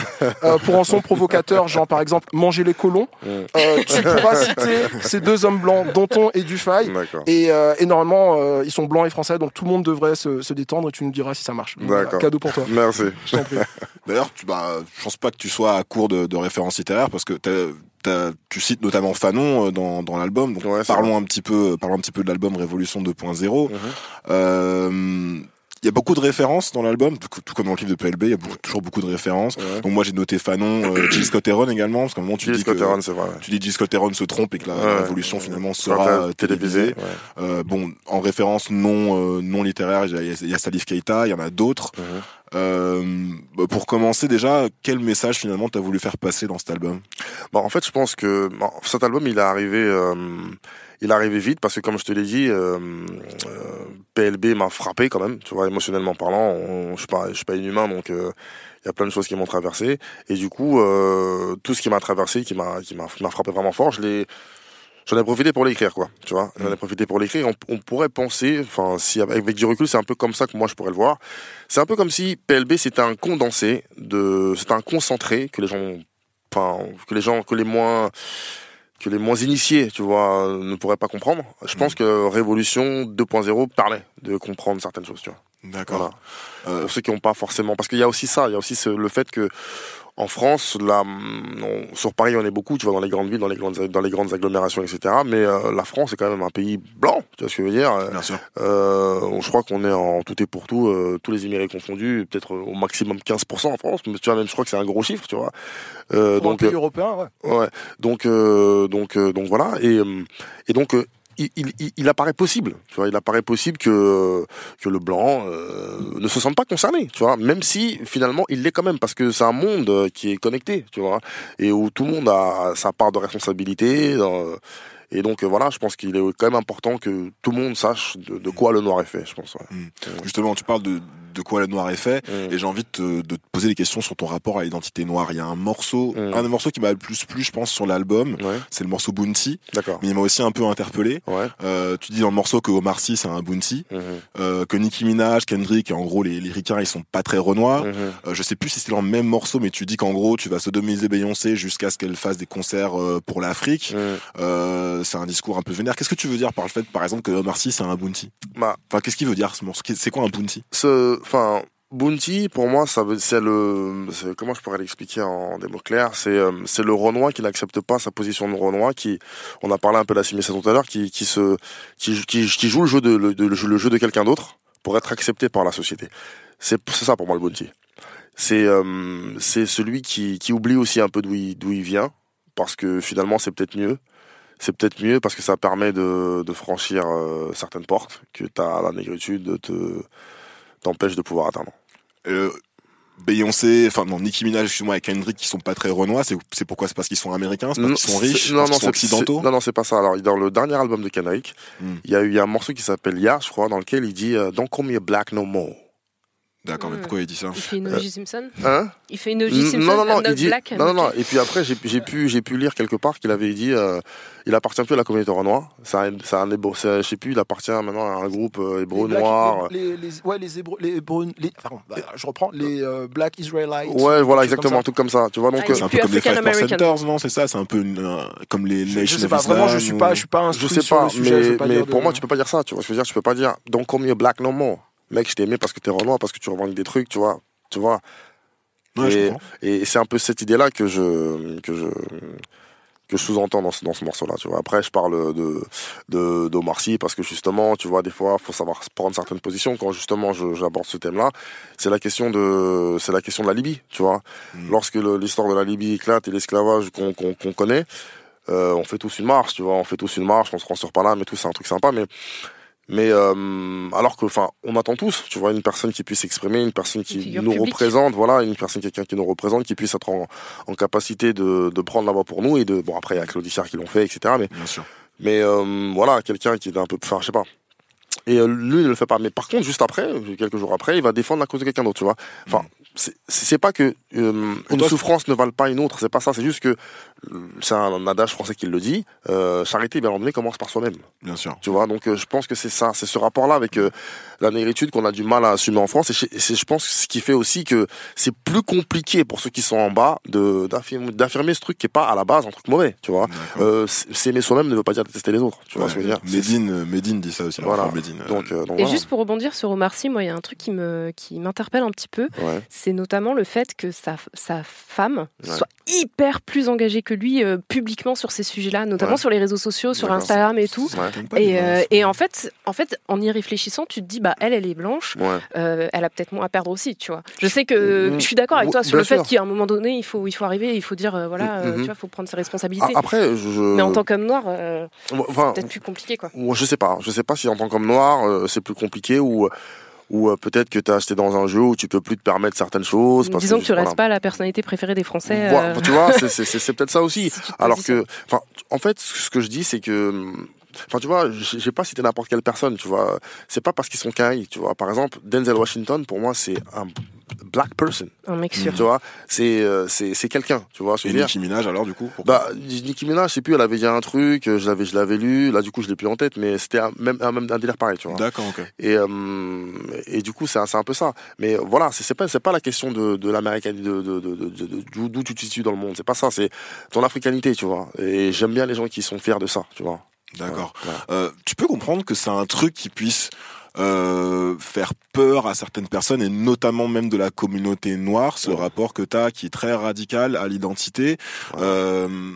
euh, pour un son provocateur, genre par exemple manger les colons, euh, tu pourras citer ces deux hommes blancs, Danton et Dufay. Et, euh, et normalement, euh, ils sont blancs et français, donc tout le monde devrait se, se détendre et tu nous diras si ça marche. Voilà, cadeau pour toi. Merci. D'ailleurs, tu, bah, je pense pas que tu sois à court de, de références littéraires parce que tu cites notamment Fanon dans, dans l'album. Donc parlons un petit peu, parlons un petit peu de l'album Révolution 2.0. Euh, il y a beaucoup de références dans l'album, tout, tout comme dans le clip de PLB, il y a beaucoup- toujours beaucoup de références. Donc moi j'ai noté Fanon, euh, Jill Scott Heron également, parce qu'à un moment tu Jill dis Scott que Heron, c'est vrai. tu dis Jill Scott Heron se trompe et que la Ouais. révolution finalement Sera euh, télévisée, télévisée. Euh, bon, en référence non euh, non littéraire, il y a, il y a Salif Keita, il y en a d'autres. Euh, bah, pour commencer déjà, quel message finalement t'as voulu faire passer dans cet album? Bon, en fait, je pense que bon, cet album, il est arrivé, euh, il arrivé vite parce que, comme je te l'ai dit, euh, euh, PLB m'a frappé quand même, tu vois, émotionnellement parlant. On- je suis pas, je suis pas inhumain, donc euh, il y a plein de choses qui m'ont traversé. Et du coup, euh, tout ce qui m'a traversé, qui m'a, qui m'a, frappé vraiment fort, je l'ai, j'en ai profité pour l'écrire, quoi. Tu vois, j'en ai profité pour l'écrire. On, on pourrait penser, enfin, si avec, avec du recul, c'est un peu comme ça que moi je pourrais le voir. C'est un peu comme si PLB c'était un condensé de, c'était un concentré que les gens enfin, que les gens, que les moins, que les moins initiés, tu vois, euh, ne pourraient pas comprendre. Je pense que Révolution 2.0 permet de comprendre certaines choses, tu vois. D'accord. Voilà. Pour ceux qui n'ont pas forcément, parce qu'il y a aussi ça, il y a aussi ce- le fait que en France, là, on- sur Paris, on est beaucoup, tu vois, dans les grandes villes, dans les grandes, dans les grandes agglomérations, etc. Mais euh, la France est quand même un pays blanc, tu vois ce que je veux dire Bien sûr. Euh, je crois qu'on est en tout et pour tout, euh, tous les Émirats confondus, peut-être au maximum 15% en France. Mais tu vois, même je crois que c'est un gros chiffre, tu vois. Euh, Pour un donc, pays euh, européen, ouais. Ouais. Donc, euh, donc, euh, donc voilà. Et, euh, et donc, euh, il, apparaît possible, tu vois, il apparaît possible que que le blanc euh, ne se sente pas concerné, tu vois, même si finalement il l'est quand même, parce que c'est un monde euh, qui est connecté, tu vois, et où tout le monde a sa part de responsabilité. dans- et donc euh, voilà, je pense qu'il est quand même important que tout le monde sache de, quoi le noir est fait, je pense. ouais. Justement, tu parles de, de quoi le noir est fait, et j'ai envie de te, de te poser des questions sur ton rapport à l'identité noire. Il y a un morceau, un des morceaux qui m'a le plus plu, je pense, sur l'album, c'est le morceau Bounty. D'accord. Mais il m'a aussi un peu interpellé. Euh, tu dis dans le morceau que Omar Sy c'est un Bounty, euh, que Nicki Minaj, Kendrick, et en gros les, les ricains ils sont pas très renois. Euh, je sais plus si c'était dans le même morceau, mais tu dis qu'en gros tu vas sodomiser Beyoncé jusqu'à ce qu'elle fasse des concerts euh, pour l'Afrique. Euh, c'est un discours un peu vénère. Qu'est-ce que tu veux dire par le fait, par exemple, que Omar Sy c'est un Bounty? Bah, Enfin, qu'est-ce qu'il veut dire ce morceau? C'est quoi un Bounty? Ce, enfin, Bounty, pour moi, ça veut, c'est le, comment je pourrais l'expliquer en des mots clairs, c'est, euh, c'est le Renoir qui n'accepte pas sa position de Renoir, qui, on a parlé un peu d'assimilation tout à l'heure, qui, qui se, qui, joue le jeu de, le, de- le jeu- de quelqu'un d'autre pour être accepté par la société. C'est, c'est ça pour moi le Bounty. C'est, euh, c'est celui qui, qui oublie aussi un peu d'où il, d'où il vient, parce que finalement c'est peut-être mieux. C'est peut-être mieux parce que ça permet de, de franchir euh, certaines portes que t'as la négritude te t'empêche de pouvoir atteindre. euh, Beyoncé, enfin non, Nicki Minaj, excuse-moi, et Kendrick qui sont pas très renois, c'est pourquoi? C'est parce qu'ils sont américains, c'est parce qu'ils sont riches, non, parce non, sont occidentaux? Non, non, c'est pas ça. Alors, dans le dernier album de Kendrick, Hmm. il y a eu un morceau qui s'appelle Ya, je crois, dans lequel il dit euh, Don't call me a black no more. D'accord, mais pourquoi il dit ça Il fait une O.J. Simpson Hein Il fait une O.J. Simpson non, non, non, il dit, black, non, non, non. Et puis après, j'ai pu, j'ai pu lire quelque part qu'il avait dit, euh, il appartient plus à la communauté renoir. C'est un, c'est un hébreu, je sais plus, il appartient maintenant à un groupe euh, hébreu noir. Les, les, ouais, les Hébreux, les Hébreux, les, pardon, bah, je reprends, les euh, Black Israelites. Ouais, voilà, exactement, un truc comme ça. Tu vois, donc. Ah, euh, C'est un peu comme les African Five Percenters, non C'est ça, c'est un peu une, euh, comme les Je- Nation je sais pas, vraiment, je suis pas- je suis pas Je instruit sais pas, je mais, pour moi, tu peux pas dire ça, tu vois. Je veux dire, tu peux pas dire Don't call me a black no more. Mec, je t'ai aimé parce que t'es renoir, parce que tu revendiques des trucs, tu vois. Tu vois. Ouais, et c'est un peu cette idée-là que je, que je, que je sous-entends dans ce, dans ce morceau-là, tu vois. Après, je parle de, de, d'Omar Sy parce que justement, tu vois, des fois, faut savoir prendre certaines positions. Quand justement, j'aborde ce thème-là, c'est la question de, c'est la question de la Libye, tu vois. Lorsque le- l'histoire de la Libye éclate et l'esclavage qu'on, qu'on, qu'on connaît, euh, on fait tous une marche, tu vois, on fait tous une marche, on se rend sur Paname et tout, c'est un truc sympa, mais mais euh, alors que, enfin, on attend tous, tu vois, une personne qui puisse s'exprimer, une personne qui nous publique. représente, voilà, une personne, quelqu'un qui nous représente, qui puisse être en, en capacité de, de prendre la voix pour nous et de, bon, après, il y a Claude Issard qui l'ont fait, etc. Mais, Bien sûr. mais euh, voilà, quelqu'un qui est un peu, enfin, je sais pas. Et euh, lui, il le fait pas. Mais par contre, juste après, quelques jours après, il va défendre la cause de quelqu'un d'autre, tu vois. Enfin, c'est- c'est pas que euh, une toi, souffrance ne vale pas une autre, c'est pas ça. C'est juste que euh, c'est un adage français qui le dit. Euh, charité, bien entendu, commence par soi-même. Bien sûr. Tu vois, donc euh, je pense que c'est ça, c'est ce rapport-là avec euh, la négritude qu'on a du mal à assumer en France. Et c'est, je pense, ce qui fait aussi que c'est plus compliqué pour ceux qui sont en bas de d'affirmer, d'affirmer ce truc qui est pas à la base un truc mauvais. Tu vois, euh, s'aimer soi-même ne veut pas dire détester les autres. Tu vois Ouais. ce que je veux dire Medine, euh, Medine dit ça aussi. Voilà. euh, Donc, euh, donc Et voilà. juste pour rebondir sur Omar Sy, moi, il y a un truc qui me qui m'interpelle un petit peu. Ouais. C'est notamment le fait que sa, sa femme Ouais. soit hyper plus engagée que lui euh, publiquement sur ces sujets-là, notamment Ouais. sur les réseaux sociaux, sur. Instagram et tout. Ouais. Et, euh, et en fait, en fait, en y réfléchissant, tu te dis, bah elle, elle est blanche, Ouais. euh, elle a peut-être moins à perdre aussi, tu vois. Je sais que je suis d'accord avec toi sur le fait qu'à un moment donné, il faut, il faut arriver, il faut dire, euh, voilà, Mhm. tu vois, faut prendre ses responsabilités. Après, je- Mais en tant qu'homme noir, euh, Enfin, c'est peut-être plus compliqué, quoi. Je sais pas, je sais pas si en tant qu'homme noir c'est plus compliqué ou ou euh, peut-être que tu as acheté dans un jeu où tu peux plus te permettre certaines choses. parce Disons que tu voilà. restes pas la personnalité préférée des Français. Euh, Tu vois, c'est- peut-être ça aussi. Alors que, en fait, ce que je dis, c'est que hum, enfin tu vois, j'ai pas cité n'importe quelle personne, tu vois. C'est pas parce qu'ils sont carrés, tu vois. Par exemple, Denzel Washington, pour moi, c'est un black person. Un mec sûr. Tu vois, c'est euh, c'est c'est quelqu'un, tu vois. Et. Nicki Minaj alors du coup Bah, Nicki Minaj, je sais plus, elle avait dit un truc, euh, je l'avais, je l'avais lu, là, du coup, je l'ai plus en tête, mais c'était un, même, un, même un délire pareil, tu vois. D'accord, ok. Et, euh, et du coup, c'est un, c'est un peu ça. Mais voilà, c'est, c'est pas, c'est pas la question de, de l'américanité, de, de, de, de- de- d'où, d'où tu te situes dans le monde. C'est pas ça, c'est ton africanité, tu vois. Et j'aime bien les gens qui sont fiers de ça, tu vois. D'accord. Euh, tu peux comprendre que c'est un truc qui puisse euh, faire peur à certaines personnes et notamment même de la communauté noire, ce rapport que tu as qui est très radical à l'identité. Euh,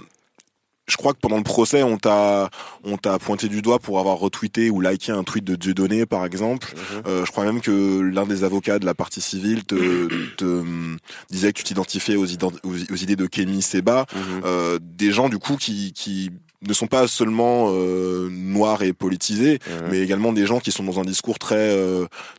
je crois que pendant le procès, on t'a on t'a pointé du doigt pour avoir retweeté ou liké un tweet de Dieudonné, par exemple. Euh, je crois même que l'un des avocats de la partie civile te, te disait que tu t'identifiais aux, ident- aux, aux idées de Kémy Seba, euh, des gens du coup qui qui ne sont pas seulement euh, noirs et politisés, mais également des gens qui sont dans un discours très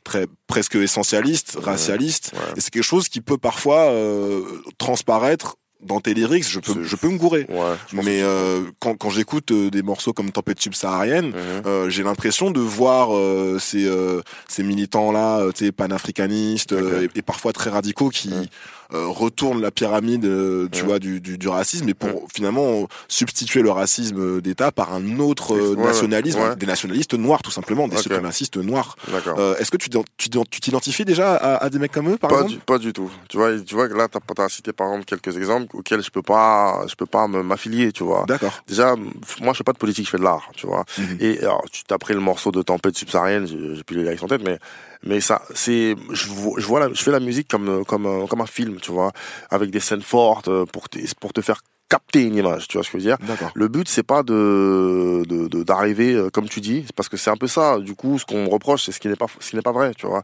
très très presque essentialiste, racialiste. Et c'est quelque chose qui peut parfois euh, transparaître dans tes lyrics, je peux, je peux me gourer. mais euh, quand, quand j'écoute euh, des morceaux comme Tempête subsaharienne, euh, j'ai l'impression de voir euh, ces, euh, ces militants-là, euh, tu sais, panafricanistes euh, et, et parfois très radicaux qui euh, retournent la pyramide, euh, tu vois, du, du, du racisme, et pour finalement substituer le racisme d'État par un autre euh, nationalisme, des nationalistes noirs tout simplement, des Ok. suprémacistes noirs. D'accord. Euh, Est-ce que tu t'ident- tu t'ident- tu t'identifies déjà à, à des mecs comme eux, par pas, exemple du, pas du tout. Tu vois, tu vois que là, t'as as cité par exemple quelques exemples auxquels je peux pas, je peux pas m'affilier, tu vois. D'accord. Déjà, moi, je fais pas de politique, je fais de l'art, tu vois. Mhm. Et alors, tu t'as pris le morceau de Tempête subsaharienne, j'ai plus les lyrics en tête, mais mais ça, c'est, je vois, je vois la- je fais la musique comme comme un, comme un film, tu vois, avec des scènes fortes euh, pour te, pour te faire capter une image, tu vois ce que je veux dire? Le but c'est pas de de- de- d'arriver euh, comme tu dis, parce que c'est un peu ça. Du coup, ce qu'on me reproche, c'est ce qui n'est pas ce qui n'est pas vrai, tu vois,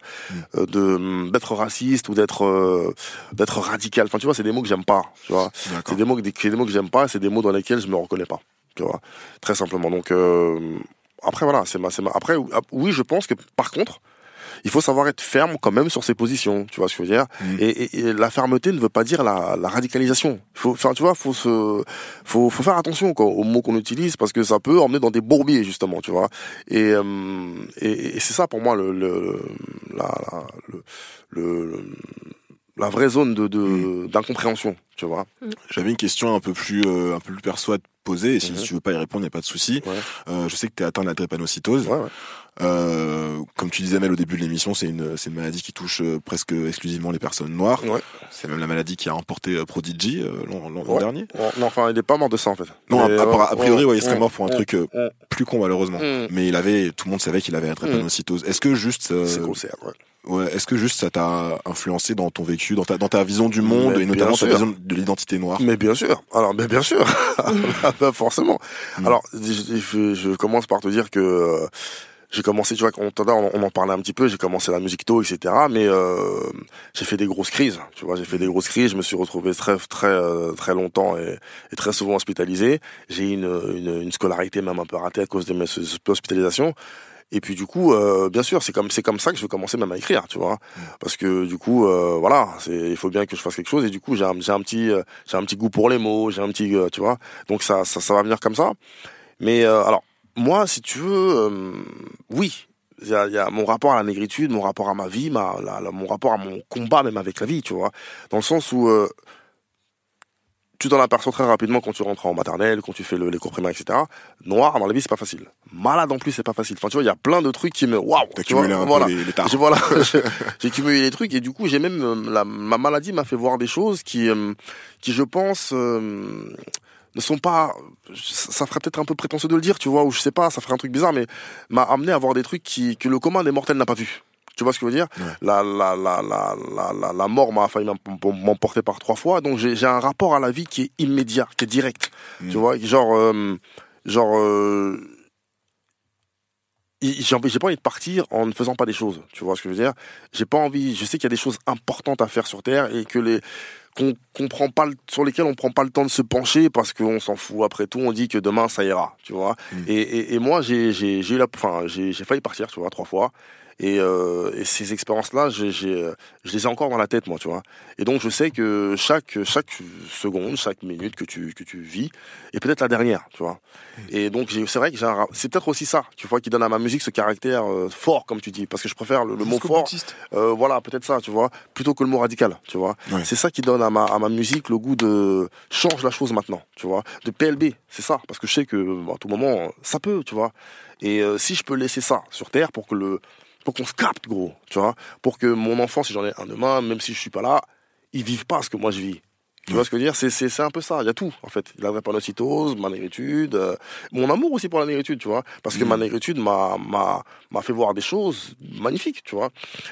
Euh, de d'être raciste ou d'être euh, d'être radical. Enfin, tu vois, c'est des mots que j'aime pas, tu vois. C'est des mots que c'est des mots que j'aime pas, c'est des mots dans lesquels je me reconnais pas, tu vois. Très simplement. Donc euh, après voilà, c'est ma c'est ma après oui, je pense que par contre il faut savoir être ferme quand même sur ses positions, tu vois ce que je veux dire. Et, et- et la fermeté ne veut pas dire la, la radicalisation. Il faut, enfin, tu vois, faut se, faut, faut faire attention quoi, aux mots qu'on utilise parce que ça peut emmener dans des bourbiers justement, tu vois. Et, euh, et, et c'est ça pour moi le, le, la, la- le, le- la vraie zone de, de d'incompréhension, tu vois. J'avais une question un peu plus euh, un peu plus perso à te poser et si, si tu veux pas y répondre, il y a pas de souci. Euh, je sais que tu es atteint de la drépanocytose. Euh, comme tu disais Mel au début de l'émission, c'est une c'est une maladie qui touche euh, presque exclusivement les personnes noires. C'est même la maladie qui a emporté euh, Prodigy l'an l'an Ouais. dernier. Ouais, Non, enfin, il est pas mort de ça en fait. Non, Mais, a, a- a priori, ouais, ouais, il serait ouais, mort pour un ouais, truc ouais. plus con malheureusement. Mm. Mais il avait, tout le monde savait qu'il avait la drépanocytose. Est-ce que juste, euh, C'est ouais. ouais, est-ce que juste ça t'a influencé dans ton vécu, dans ta, dans ta vision du monde Mais et notamment ta vision de l'identité noire? Mais bien sûr. Alors, mais bien sûr. Ah bah, forcément. Alors, je, je- je commence par te dire que euh, j'ai commencé, tu vois, on, on, en parlait un petit peu, j'ai commencé la musique tôt, etc. Mais euh, j'ai fait des grosses crises, tu vois, j'ai fait des grosses crises, je me suis retrouvé très, très, euh, très longtemps et, et très souvent hospitalisé. J'ai une, une, une scolarité même un peu ratée à cause de mes hospitalisations. Et puis du coup, euh, bien sûr, c'est comme c'est comme ça que je vais commencer même à écrire, tu vois, parce que du coup, euh, voilà, il faut bien que je fasse quelque chose et du coup, j'ai un, un petit euh, j'ai un petit goût pour les mots, j'ai un petit, euh, tu vois, donc ça, ça ça va venir comme ça. Mais alors moi, si tu veux, euh, oui, il y a, il y a mon rapport à la négritude, mon rapport à ma vie, ma, la- la- mon rapport à mon combat même avec la vie, tu vois, dans le sens où euh, tu t'en aperçois très rapidement quand tu rentres en maternelle, quand tu fais le, les cours primaires, etc. Noir dans la vie, c'est pas facile. Malade en plus, c'est pas facile. Enfin, tu vois, il y a plein de trucs qui me, waouh, T'as tu vois, cumulé un peu voilà. les- les tares. J'ai- voilà, cumulé les trucs et du coup, j'ai même euh, la, ma maladie m'a fait voir des choses qui, euh, qui je pense, euh, ne sont pas, ça ferait peut-être un peu prétentieux de le dire, tu vois, ou je sais pas, ça ferait un truc bizarre, mais m'a amené à voir des trucs qui, que le commun des mortels n'a pas vu. Tu vois ce que je veux dire? La, la, la, la, la, la, mort m'a failli m'em- m'emporter par trois fois, donc j'ai j'ai un rapport à la vie qui est immédiat, qui est direct. Tu vois, genre, euh, genre, euh, j'ai pas envie de partir en ne faisant pas des choses. Tu vois ce que je veux dire? J'ai pas envie. Je sais qu'il y a des choses importantes à faire sur Terre et que les qu'on qu'on prend pas sur lesquelles on prend pas le temps de se pencher parce qu'on s'en fout. Après tout, on dit que demain ça ira. Tu vois Et, et, et moi, j'ai j'ai j'ai eu la, enfin, j'ai j'ai failli partir. Tu vois, trois fois. Et, euh, et ces expériences-là, j'ai, j'ai, euh, je les ai encore dans la tête, moi, tu vois. Et donc, je sais que chaque, chaque seconde, chaque minute que tu, que tu vis est peut-être la dernière, tu vois. Et donc, j'ai- c'est vrai que j'ai un ra- c'est peut-être aussi ça, tu vois, qui donne à ma musique ce caractère euh, fort, comme tu dis. Parce que je préfère le, le mot fort. Euh, voilà, peut-être ça, tu vois, plutôt que le mot radical, tu vois. C'est ça qui donne à ma, à ma musique le goût de change la chose maintenant, tu vois, de PLB, c'est ça, parce que je sais que à tout moment, ça peut, tu vois. Et euh, si je peux laisser ça sur terre pour que le, pour qu'on se capte, gros, tu vois, pour que mon enfant, si j'en ai un demain, même si je suis pas là, il vive pas ce que moi je vis. Tu vois ce que je veux dire? C'est c'est c'est un peu ça. Il y a tout en fait. La drépanocytose, ma négritude, euh, mon amour aussi pour la négritude, tu vois. Parce que Mm. ma négritude m'a m'a m'a fait voir des choses magnifiques, tu vois.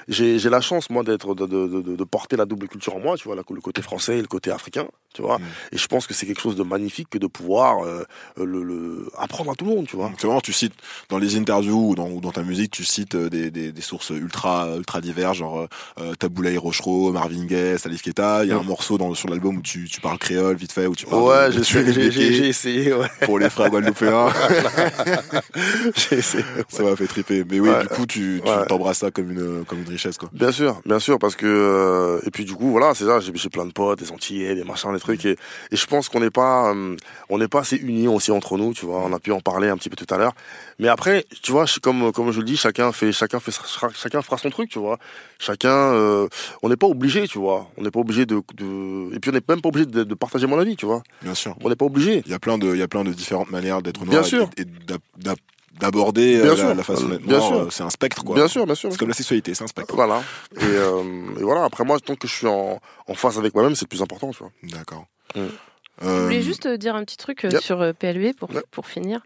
J'ai j'ai la chance moi d'être de, de, de, de porter la double culture en moi, tu vois, la- le côté français et le côté africain, tu vois. Et je pense que c'est quelque chose de magnifique que de pouvoir euh, le, le apprendre à tout le monde, tu vois. C'est vraiment, tu cites dans les interviews ou dans, ou dans ta musique, tu cites euh, des, des, des sources ultra ultra diverses, genre euh, euh, Taboulaï Rochereau, Marvin Gaye, Salif Keita. Il y a un morceau dans, sur l'album tu, tu parles créole vite fait, où tu parles Ouais, de- j'ai de essayé, ouais. pour les frères guadeloupéens. j'ai essayé. Ça m'a fait triper. Mais oui, Ouais. du coup, tu, t'embrasses ça comme une comme une richesse, quoi. Bien sûr, bien sûr, parce que euh, et puis du coup voilà, c'est ça. J'ai plein de potes, des Antillais, des machins, des trucs, et, et je pense qu'on n'est pas, euh, on n'est pas assez unis aussi entre nous, tu vois. On a pu en parler un petit peu tout à l'heure, mais après, tu vois, comme comme je le dis, chacun fait, chacun fait, chacun fera son truc, tu vois. Chacun, euh, on n'est pas obligé, tu vois. On n'est pas obligé de, de, et puis on n'est même pas obligé de, de partager mon avis, tu vois. Bien sûr. On n'est pas obligé. Il y a plein de il y a plein de différentes manières d'être noir Bien et- sûr. et, d'ab- d'ab- d'aborder Bien euh, sûr. la, la façon d'être noir. sûr. euh, C'est un spectre, quoi. Bien sûr, bien sûr. C'est comme la sexualité, c'est un spectre. Voilà. Et, euh, et voilà. Après moi, tant que je suis en, en phase avec moi-même, c'est le plus important, tu vois. D'accord. Je voulais juste dire un petit truc Yep. sur PLB pour, pour finir.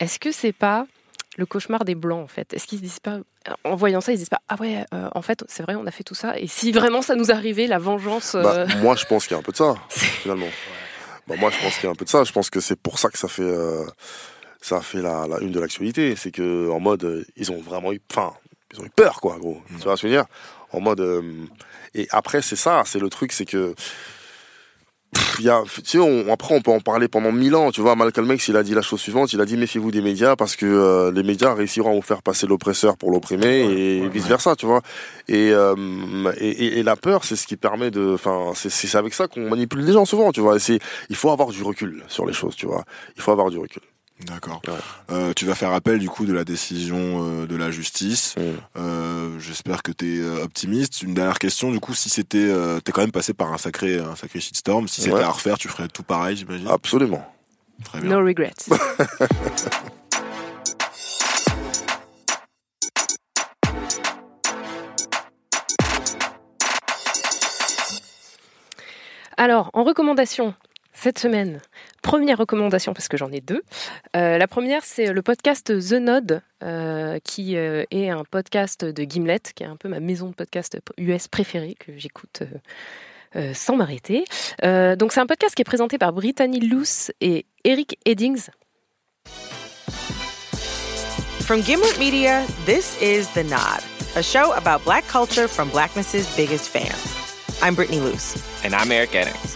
Est-ce que c'est pas le cauchemar des blancs en fait Est-ce qu'ils se disent pas, en voyant ça, ils se disent pas ah ouais, euh, en fait c'est vrai, on a fait tout ça et si vraiment ça nous arrivait, la vengeance. Bah, euh, moi, je pense qu'il y a un peu de ça, finalement. Bah, moi, je pense qu'il y a un peu de ça. Je pense que c'est pour ça que ça fait, euh, ça fait la, la une de l'actualité. C'est que en mode, ils ont vraiment eu, enfin, ils ont eu peur, quoi, gros. Tu vois ce que je veux dire? En mode, et après, c'est ça, c'est le truc, c'est que. Il y a, tu sais, on, après on peut en parler pendant mille ans. Tu vois, Malcolm X, il a dit la chose suivante. Il a dit méfiez-vous des médias parce que euh, les médias réussiront à vous faire passer l'oppresseur pour l'opprimé et vice versa. Tu vois. Et, euh, et, et- et la peur, c'est ce qui permet de. Enfin, c'est c'est avec ça qu'on manipule les gens souvent. Tu vois. Et c'est, il faut avoir du recul sur les choses. Tu vois. Il faut avoir du recul. D'accord. Euh, tu vas faire appel du coup de la décision euh, de la justice. Euh, J'espère que tu es optimiste. Une dernière question, du coup, si c'était, euh, t'es quand même passé par un sacré, un sacré shitstorm. Si c'était Ouais. à refaire, tu ferais tout pareil, j'imagine. Absolument. Très bien. No regrets. Alors, en recommandation, cette semaine, première recommandation, parce que j'en ai deux. Euh, la première, c'est le podcast The Node, euh, qui euh, est un podcast de Gimlet, qui est un peu ma maison de podcast US préférée, que j'écoute euh, euh, sans m'arrêter. Euh, donc, c'est un podcast qui est présenté par Brittany Luce et Eric Eddings. From Gimlet Media, this is The Nod, a show about black culture from blackness's biggest fans. I'm Brittany Luce. And I'm Eric Eddings.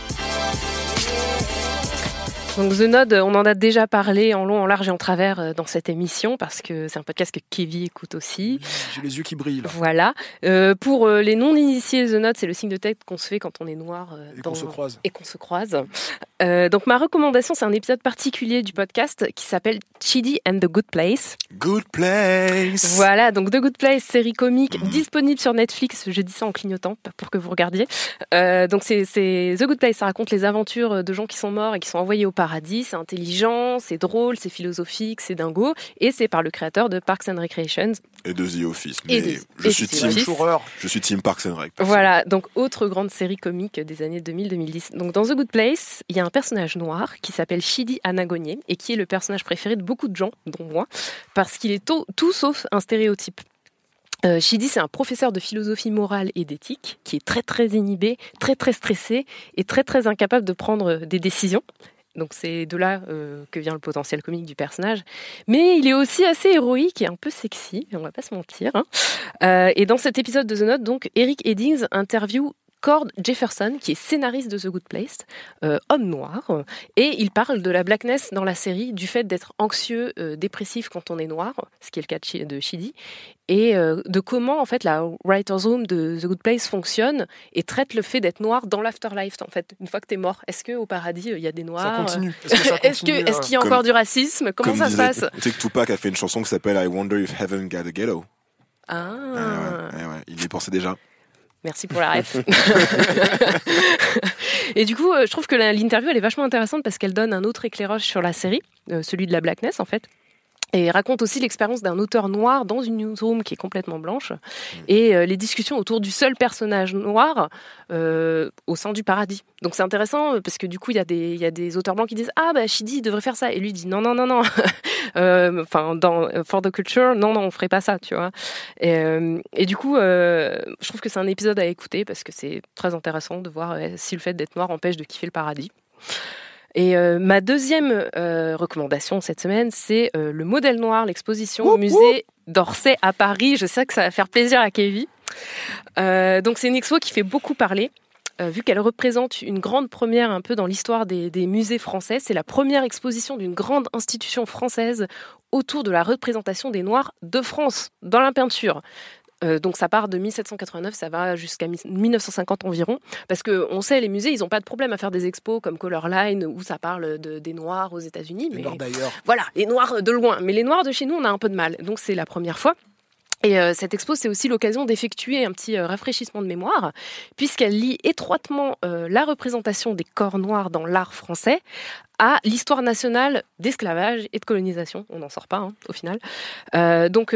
Donc The Node, on en a déjà parlé en long, en large et en travers euh, dans cette émission parce que c'est un podcast que Kevin écoute aussi. J'ai les yeux qui brillent. là. Voilà. Euh, pour euh, les non-initiés, The Node, c'est le signe de tête qu'on se fait quand on est noir euh, Et qu'on se croise. Et qu'on se croise. Euh, donc ma recommandation, c'est un épisode particulier du podcast qui s'appelle Chidi and the Good Place. Good Place. Voilà, donc The Good Place, série comique disponible sur Netflix. Je dis ça en clignotant pour que vous regardiez. Donc c'est c'est The Good Place, ça raconte les aventures de gens qui sont morts et qui sont envoyés au paradis. C'est intelligent, c'est drôle, c'est philosophique, c'est dingo, et c'est par le créateur de Parks and Recreations. Et de The Office. Et Mais de- je suis team. Je suis team Parks and Rec. Voilà, donc autre grande série comique des années 2000-2010. Donc dans The Good Place, il y a un personnage noir qui s'appelle Shidi Anagonier et qui est le personnage préféré de beaucoup de gens, dont moi, parce qu'il est tout, tout sauf un stéréotype. Euh, Shidi, c'est un professeur de philosophie morale et d'éthique qui est très très inhibé, très très stressé et très très incapable de prendre des décisions. Donc c'est de là euh, que vient le potentiel comique du personnage. Mais il est aussi assez héroïque et un peu sexy, on va pas se mentir. hein. Euh, et dans cet épisode de The Note, donc, Eric Eddings interview Cord Jefferson, qui est scénariste de The Good Place, euh, homme noir, et il parle de la blackness dans la série, du fait d'être anxieux, euh, dépressif quand on est noir, ce qui est le cas de Chi- de Shidi, et euh, de comment en fait la writer's room de The Good Place fonctionne et traite le fait d'être noir dans l'afterlife. En fait, une fois que t'es mort, est-ce que au paradis euh, il y a des noirs? Ça continue, est-ce qu'il y a Comme- encore du racisme? Comment Comme ça se passe? Tu sais que Tupac a fait une chanson qui s'appelle I Wonder If Heaven Got a Ghetto. Ah. Ouais, ouais, il y pensait déjà. Merci pour la ref. et du coup, euh, je trouve que l'interview, elle est vachement intéressante parce qu'elle donne un autre éclairage sur la série, euh, celui de la blackness en fait. Et raconte aussi l'expérience d'un auteur noir dans une newsroom qui est complètement blanche. Et euh, les discussions autour du seul personnage noir euh, au sein du paradis. Donc c'est intéressant euh, parce que du coup il y, a des- il y a des auteurs blancs qui disent ah bah Shidi il devrait faire ça. Et lui dit non non non non. Euh, enfin dans For the Culture non non on ferait pas ça tu vois. Et, et du coup je trouve que c'est un épisode à écouter parce que c'est très intéressant de voir si le fait d'être noir empêche de kiffer le paradis. Et euh, ma deuxième euh, recommandation cette semaine, c'est euh, le modèle noir, l'exposition au musée d'Orsay à Paris. Je sais que ça va faire plaisir à Kevin. Donc c'est une expo qui fait beaucoup parler. vu qu'elle représente une grande première un peu dans l'histoire des, des musées français, c'est la première exposition d'une grande institution française autour de la représentation des Noirs de France dans la peinture. Euh, donc ça part de 1789, ça va jusqu'à mi- 1950 environ, parce que on sait les musées, ils n'ont pas de problème à faire des expos comme Colorline où ça parle de, des Noirs aux États-Unis, mais Noirs d'ailleurs. voilà, les Noirs de loin, mais les Noirs de chez nous, on a un peu de mal. Donc c'est la première fois. Et euh, cette expo, c'est aussi l'occasion d'effectuer un petit euh, rafraîchissement de mémoire, puisqu'elle lie étroitement euh, la représentation des corps noirs dans l'art français à l'histoire nationale d'esclavage et de colonisation. On n'en sort pas, hein, au final. Donc,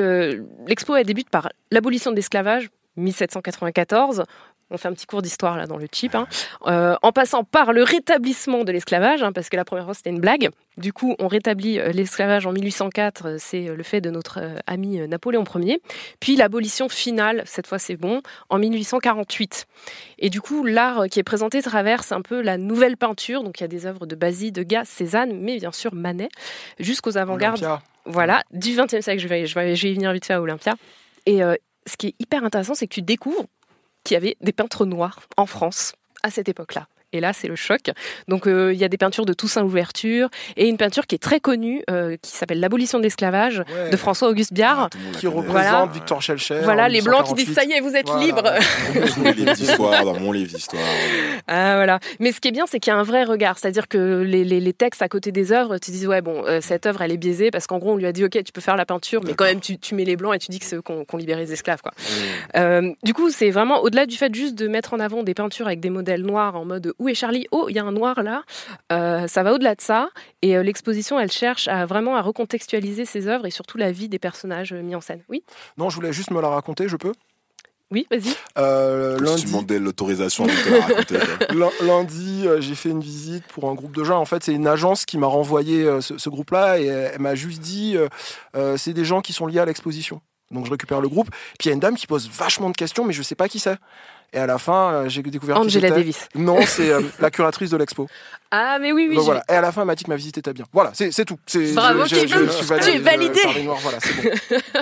l'expo, elle débute par l'abolition de l'esclavage, 1794. On fait un petit cours d'histoire là dans le chip, hein. Euh, en passant par le rétablissement de l'esclavage, hein, parce que la première fois c'était une blague. Du coup, on rétablit euh, l'esclavage en 1804, euh, c'est le fait de notre ami Napoléon Ier. Puis l'abolition finale, cette fois c'est bon, en 1848. Et du coup, l'art qui est présenté traverse un peu la nouvelle peinture. Donc il y a des œuvres de Basile, Degas, Cézanne, mais bien sûr Manet, jusqu'aux avant-gardes. Voilà, du XXe siècle. Je vais, je, vais, je vais y venir vite fait à Olympia. Et euh, ce qui est hyper intéressant, c'est que tu découvres qu'il y avait des peintres noirs en France à cette époque-là. Et là, c'est le choc. Donc, euh, il y a des peintures de Toussaint Louverture et une peinture qui est très connue, euh, qui s'appelle L'abolition de l'esclavage Ouais. de François-Auguste Biard. Qui représente Voilà. Victor Schellcher. Voilà, les blancs qui disent 1948. ça y est, vous êtes Voilà. libres. Dans mon livre d'histoire, dans mon livre d'histoire. Ah, voilà. Mais ce qui est bien, c'est qu'il y a un vrai regard. C'est-à-dire que les, les- les textes à côté des œuvres, tu dis, ouais, bon, euh, cette œuvre, elle est biaisée parce qu'en gros, on lui a dit, ok, tu peux faire la peinture, mais quand même, tu, tu mets les blancs et tu dis que c'est eux qui ont qui ont libéré les esclaves, quoi. Euh, du coup, c'est vraiment au-delà du fait juste de mettre en avant des peintures avec des modèles noirs en mode où est Charlie? Oh, il y a un noir là. Euh, ça va au-delà de ça. Et euh, l'exposition, elle cherche à vraiment à recontextualiser ces œuvres et surtout la vie des personnages euh, mis en scène. Oui, Non, je voulais juste me la raconter, je peux? Oui, vas-y. Euh, Comme si lundi, tu demandais l'autorisation de te la raconter. Lundi, euh, j'ai fait une visite pour un groupe de gens. En fait, c'est une agence qui m'a renvoyé euh, ce, ce groupe-là et elle, m'a juste dit euh, euh, c'est des gens qui sont liés à l'exposition. Donc je récupère le groupe. Puis il y a une dame qui pose vachement de questions, mais je sais pas qui c'est. Et à la fin, euh, j'ai découvert qui Angela c'était. Davis. Non, c'est euh, la curatrice de l'expo. Ah, mais oui, oui. Donc voilà. Et à la fin, elle m'a dit que ma visite était bien. Voilà, c'est tout. Bravo, je- Kevin. je suis Tu es euh, validé. Noirs, voilà, bon.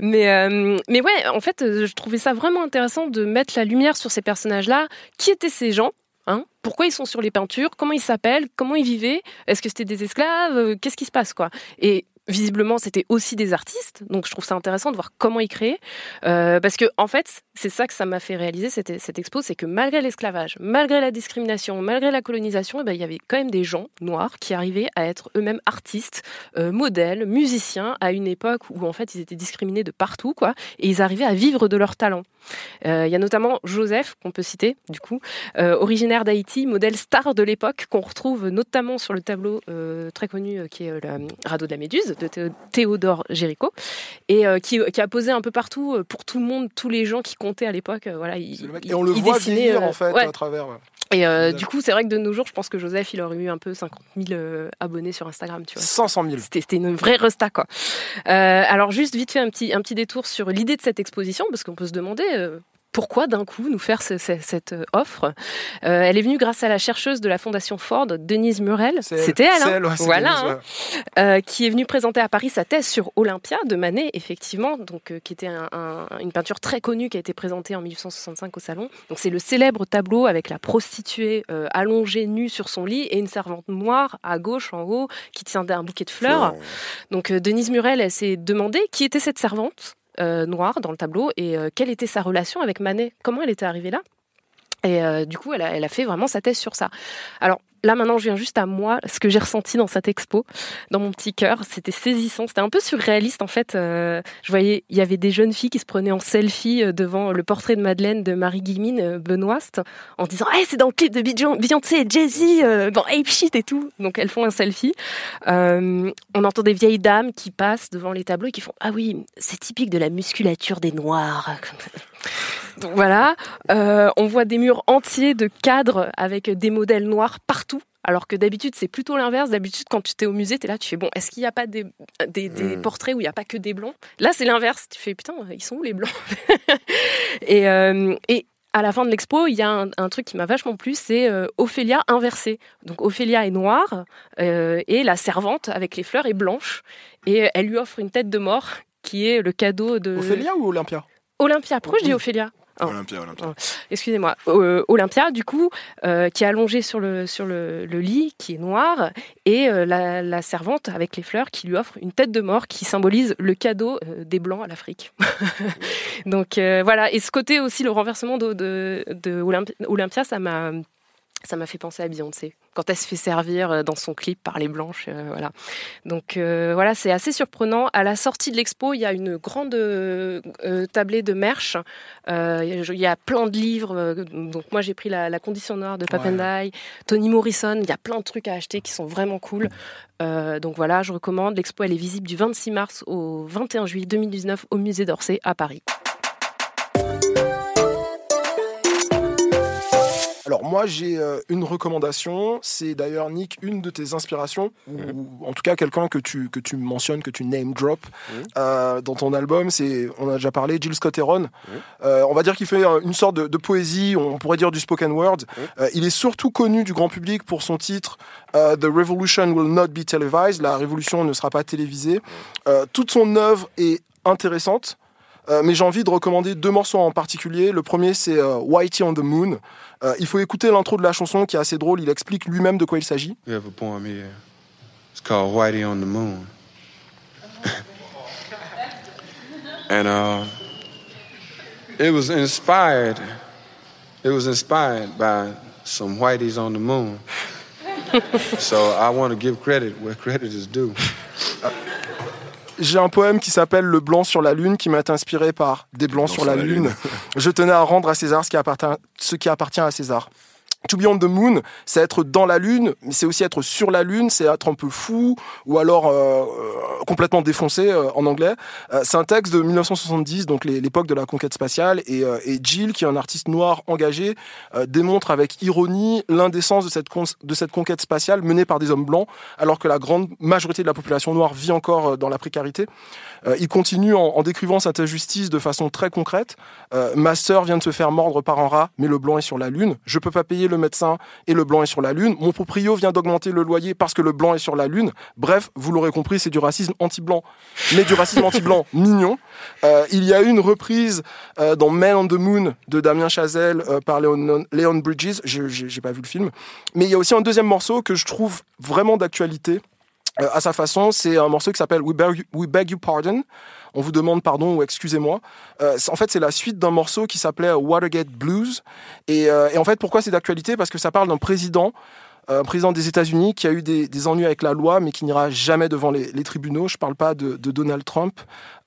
Mais, mais ouais, en fait, je trouvais ça vraiment intéressant de mettre la lumière sur ces personnages-là. Qui étaient ces gens hein? Pourquoi ils sont sur les peintures? Comment ils s'appellent? Comment ils vivaient? Est-ce que c'était des esclaves? Qu'est-ce qui se passe quoi? Et visiblement, c'était aussi des artistes. Donc, je trouve ça intéressant de voir comment ils créaient. Euh, parce que, en fait, c'est ça que ça m'a fait réaliser cette, cette expo, c'est que malgré l'esclavage, malgré la discrimination, malgré la colonisation, eh ben, il y avait quand même des gens noirs qui arrivaient à être eux-mêmes artistes, euh, modèles, musiciens, à une époque où, en fait, ils étaient discriminés de partout, quoi, et ils arrivaient à vivre de leur talent. Euh, Il y a notamment Joseph, qu'on peut citer, du coup, originaire d'Haïti, modèle star de l'époque, qu'on retrouve notamment sur le tableau très connu qui est le radeau de la Méduse, de Thé- Théodore Géricault, et euh, qui, qui a posé un peu partout euh, pour tout le monde, tous les gens qui comptaient à l'époque. euh, voilà, il, Et on le il voit dessinait, vieillir en fait ouais. à travers. ouais. Et euh, du coup, c'est vrai que de nos jours, je pense que Joseph, il aurait eu un peu 50 000 euh, abonnés sur Instagram, tu vois. 500 000. C'était c'était une vraie resta, quoi. Euh, alors, juste vite fait un petit, un petit détour sur l'idée de cette exposition, parce qu'on peut se demander euh, pourquoi d'un coup nous faire ce- ce- cette euh, offre? Euh, elle est venue grâce à la chercheuse de la Fondation Ford, Denise Murel. C'était elle, hein elle, ouais, c'est voilà, Denise, hein. Euh, qui est venue présenter à Paris sa thèse sur Olympia de Manet, effectivement, donc euh, qui était un- un- une peinture très connue qui a été présentée en 1865 au salon. Donc c'est le célèbre tableau avec la prostituée allongée nue sur son lit et une servante noire à gauche en haut qui tient un bouquet de fleurs. Donc Denise Murel, elle s'est demandé qui était cette servante noire dans le tableau et euh, quelle était sa relation avec Manet, comment elle était arrivée là? Et euh, du coup, elle a, fait vraiment sa thèse sur ça. Alors là, maintenant, je viens juste à moi, ce que j'ai ressenti dans cette expo, dans mon petit cœur. C'était saisissant, c'était un peu surréaliste en fait. Euh, je voyais, il y avait des jeunes filles qui se prenaient en selfie euh, devant le portrait de Madeleine de Marie Guillemine, euh, Benoist, en disant hey, c'est dans le clip de Beyon- Beyoncé et Jay-Z, dans Ape Shit et tout. Donc elles font un selfie. On entend des vieilles dames qui passent devant les tableaux et qui font Ah oui, c'est typique de la musculature des Noirs. Donc voilà, Euh, on voit des murs entiers de cadres avec des modèles noirs partout. Alors que d'habitude, c'est plutôt l'inverse. D'habitude, quand tu es au musée, tu es là, tu fais bon, est-ce qu'il n'y a pas des, des, des portraits où il n'y a pas que des blancs? Là, c'est l'inverse. Tu fais putain, ils sont où les blancs? Et, euh, et à la fin de l'expo, il y a un, un truc qui m'a vachement plu, c'est euh, Ophélia inversée. Donc Ophélia est noire euh, et la servante avec les fleurs est blanche et elle lui offre une tête de mort qui est le cadeau de Ophélia ou Olympia? Olympia. Pourquoi je dis Ophélia? Ah. Olympia, Olympia. Oh, Excusez-moi, Euh, Olympia, du coup, euh, qui est allongée sur le, sur le, le lit, qui est noir, et euh, la, la servante avec les fleurs qui lui offre une tête de mort qui symbolise le cadeau des Blancs à l'Afrique. Donc voilà, et ce côté aussi, le renversement de, de, de Olympi- Olympia, ça m'a ça m'a fait penser à Beyoncé. Quand elle se fait servir euh, dans son clip par les blanches euh, voilà. Donc euh, voilà c'est assez surprenant. À la sortie de l'expo il y a une grande euh, tablée de merch. Il y a- plein de livres donc moi j'ai pris la, la condition noire de Papendai Tony Morrison. Il y a plein de trucs à acheter qui sont vraiment cool. Donc voilà je recommande. L'expo elle est visible du 26 mars au 21 juillet 2019 au musée d'Orsay à Paris Alors moi j'ai euh, une recommandation, c'est d'ailleurs Nick une de tes inspirations, ou en tout cas quelqu'un que tu, que tu mentionnes, que tu name drop euh, dans ton album, c'est, on a déjà parlé, Jill Scott Heron. Euh, on va dire qu'il fait une sorte de, de poésie, on pourrait dire du spoken word. Il est surtout connu du grand public pour son titre The Revolution Will Not Be Televised, la révolution ne sera pas télévisée. Toute son œuvre est intéressante. Euh, mais j'ai envie de recommander deux morceaux en particulier. Le premier, c'est euh, Whitey on the Moon. Euh, il faut écouter l'intro de la chanson qui est assez drôle. Il explique lui-même de quoi il s'agit. We have a poem here. It's called Whitey on the Moon. and uh, it was inspired. It was inspired by some Whiteys on the moon. so I want to give credit where credit is due. J'ai un poème qui s'appelle Le blanc sur la lune qui m'a été inspiré par Des blancs sur la, lune. Je tenais à rendre à César ce qui appartient, ce qui appartient à César. To be on the moon, c'est être dans la lune, mais c'est aussi être sur la lune, c'est être un peu fou ou alors euh, euh, complètement défoncé euh, en anglais. Euh, c'est un texte de 1970, donc l'époque de la conquête spatiale, et, euh, et Jill, qui est un artiste noir engagé, euh, démontre avec ironie l'indécence de cette, de cette conquête spatiale menée par des hommes blancs, alors que la grande majorité de la population noire vit encore dans la précarité. Euh, il continue en, en décrivant cette injustice de façon très concrète. Euh, ma sœur vient de se faire mordre par un rat, mais le blanc est sur la lune. Je peux pas payer le médecin et le blanc est sur la lune. Mon proprio vient d'augmenter le loyer parce que le blanc est sur la lune. Bref, vous l'aurez compris, c'est du racisme anti-blanc, mais du racisme anti-blanc mignon. Euh, il y a eu une reprise dans Man on the Moon de Damien Chazelle par Léon, Léon Bridges. J'ai pas vu le film, mais il y a aussi un deuxième morceau que je trouve vraiment d'actualité. Euh, à sa façon, c'est un morceau qui s'appelle We, Beg You- Pardon. On vous demande pardon ou excusez-moi. Euh, en fait, c'est la suite d'un morceau qui s'appelait Watergate Blues. Et, euh, et en fait, pourquoi c'est d'actualité? Parce que ça parle d'un président, euh, un président des États-Unis qui a eu des, ennuis avec la loi, mais qui n'ira jamais devant les, tribunaux. Je parle pas de Donald Trump,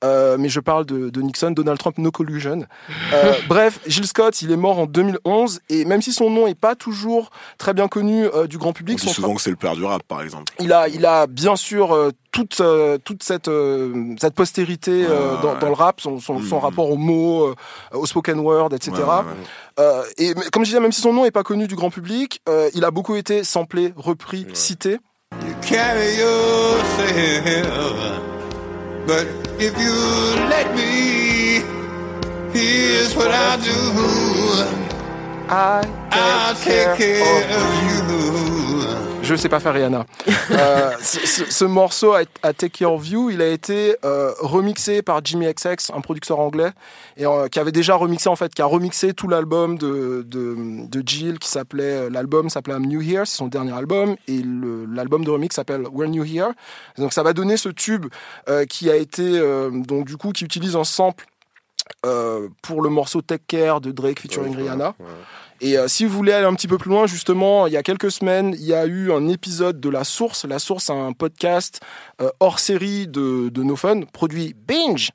euh, mais je parle de, de Nixon. Donald Trump, no collusion. Euh, bref, Gilles Scott, il est mort en 2011, et même si son nom est pas toujours très bien connu euh, du grand On public, dit son souvent que c'est le père du rap, par exemple. il a, il a bien sûr euh, toute, euh, toute cette, euh, cette postérité euh, dans, dans le rap, son, son, son rapport aux mots, euh, au spoken word, etc. Ouais, ouais, ouais. Euh, et mais comme je disais, même si son nom n'est pas connu du grand public, euh, il a beaucoup été samplé, repris, cité. Carry yourself, but if you let me, Here's what I do. I I'll take care of you. Je sais pas faire Rihanna. Euh, ce, ce- ce morceau, à, à Take Care of You, il a été euh, remixé par Jimmy XX, un producteur anglais, et euh, qui avait déjà remixé en fait, qui a remixé tout l'album de, de, de Jill, qui s'appelait l'album s'appelait I'm New Here, c'est son dernier album, et l'album de remix s'appelle We're New Here. Donc ça va donner ce tube qui a été donc du coup qui utilise un sample euh, pour le morceau Take Care de Drake featuring Rihanna. Et euh, si vous voulez aller un petit peu plus loin, justement, il y a quelques semaines, il y a eu un épisode de La Source. La Source, c'est un podcast euh, hors série de, de No Fun, produit Binge,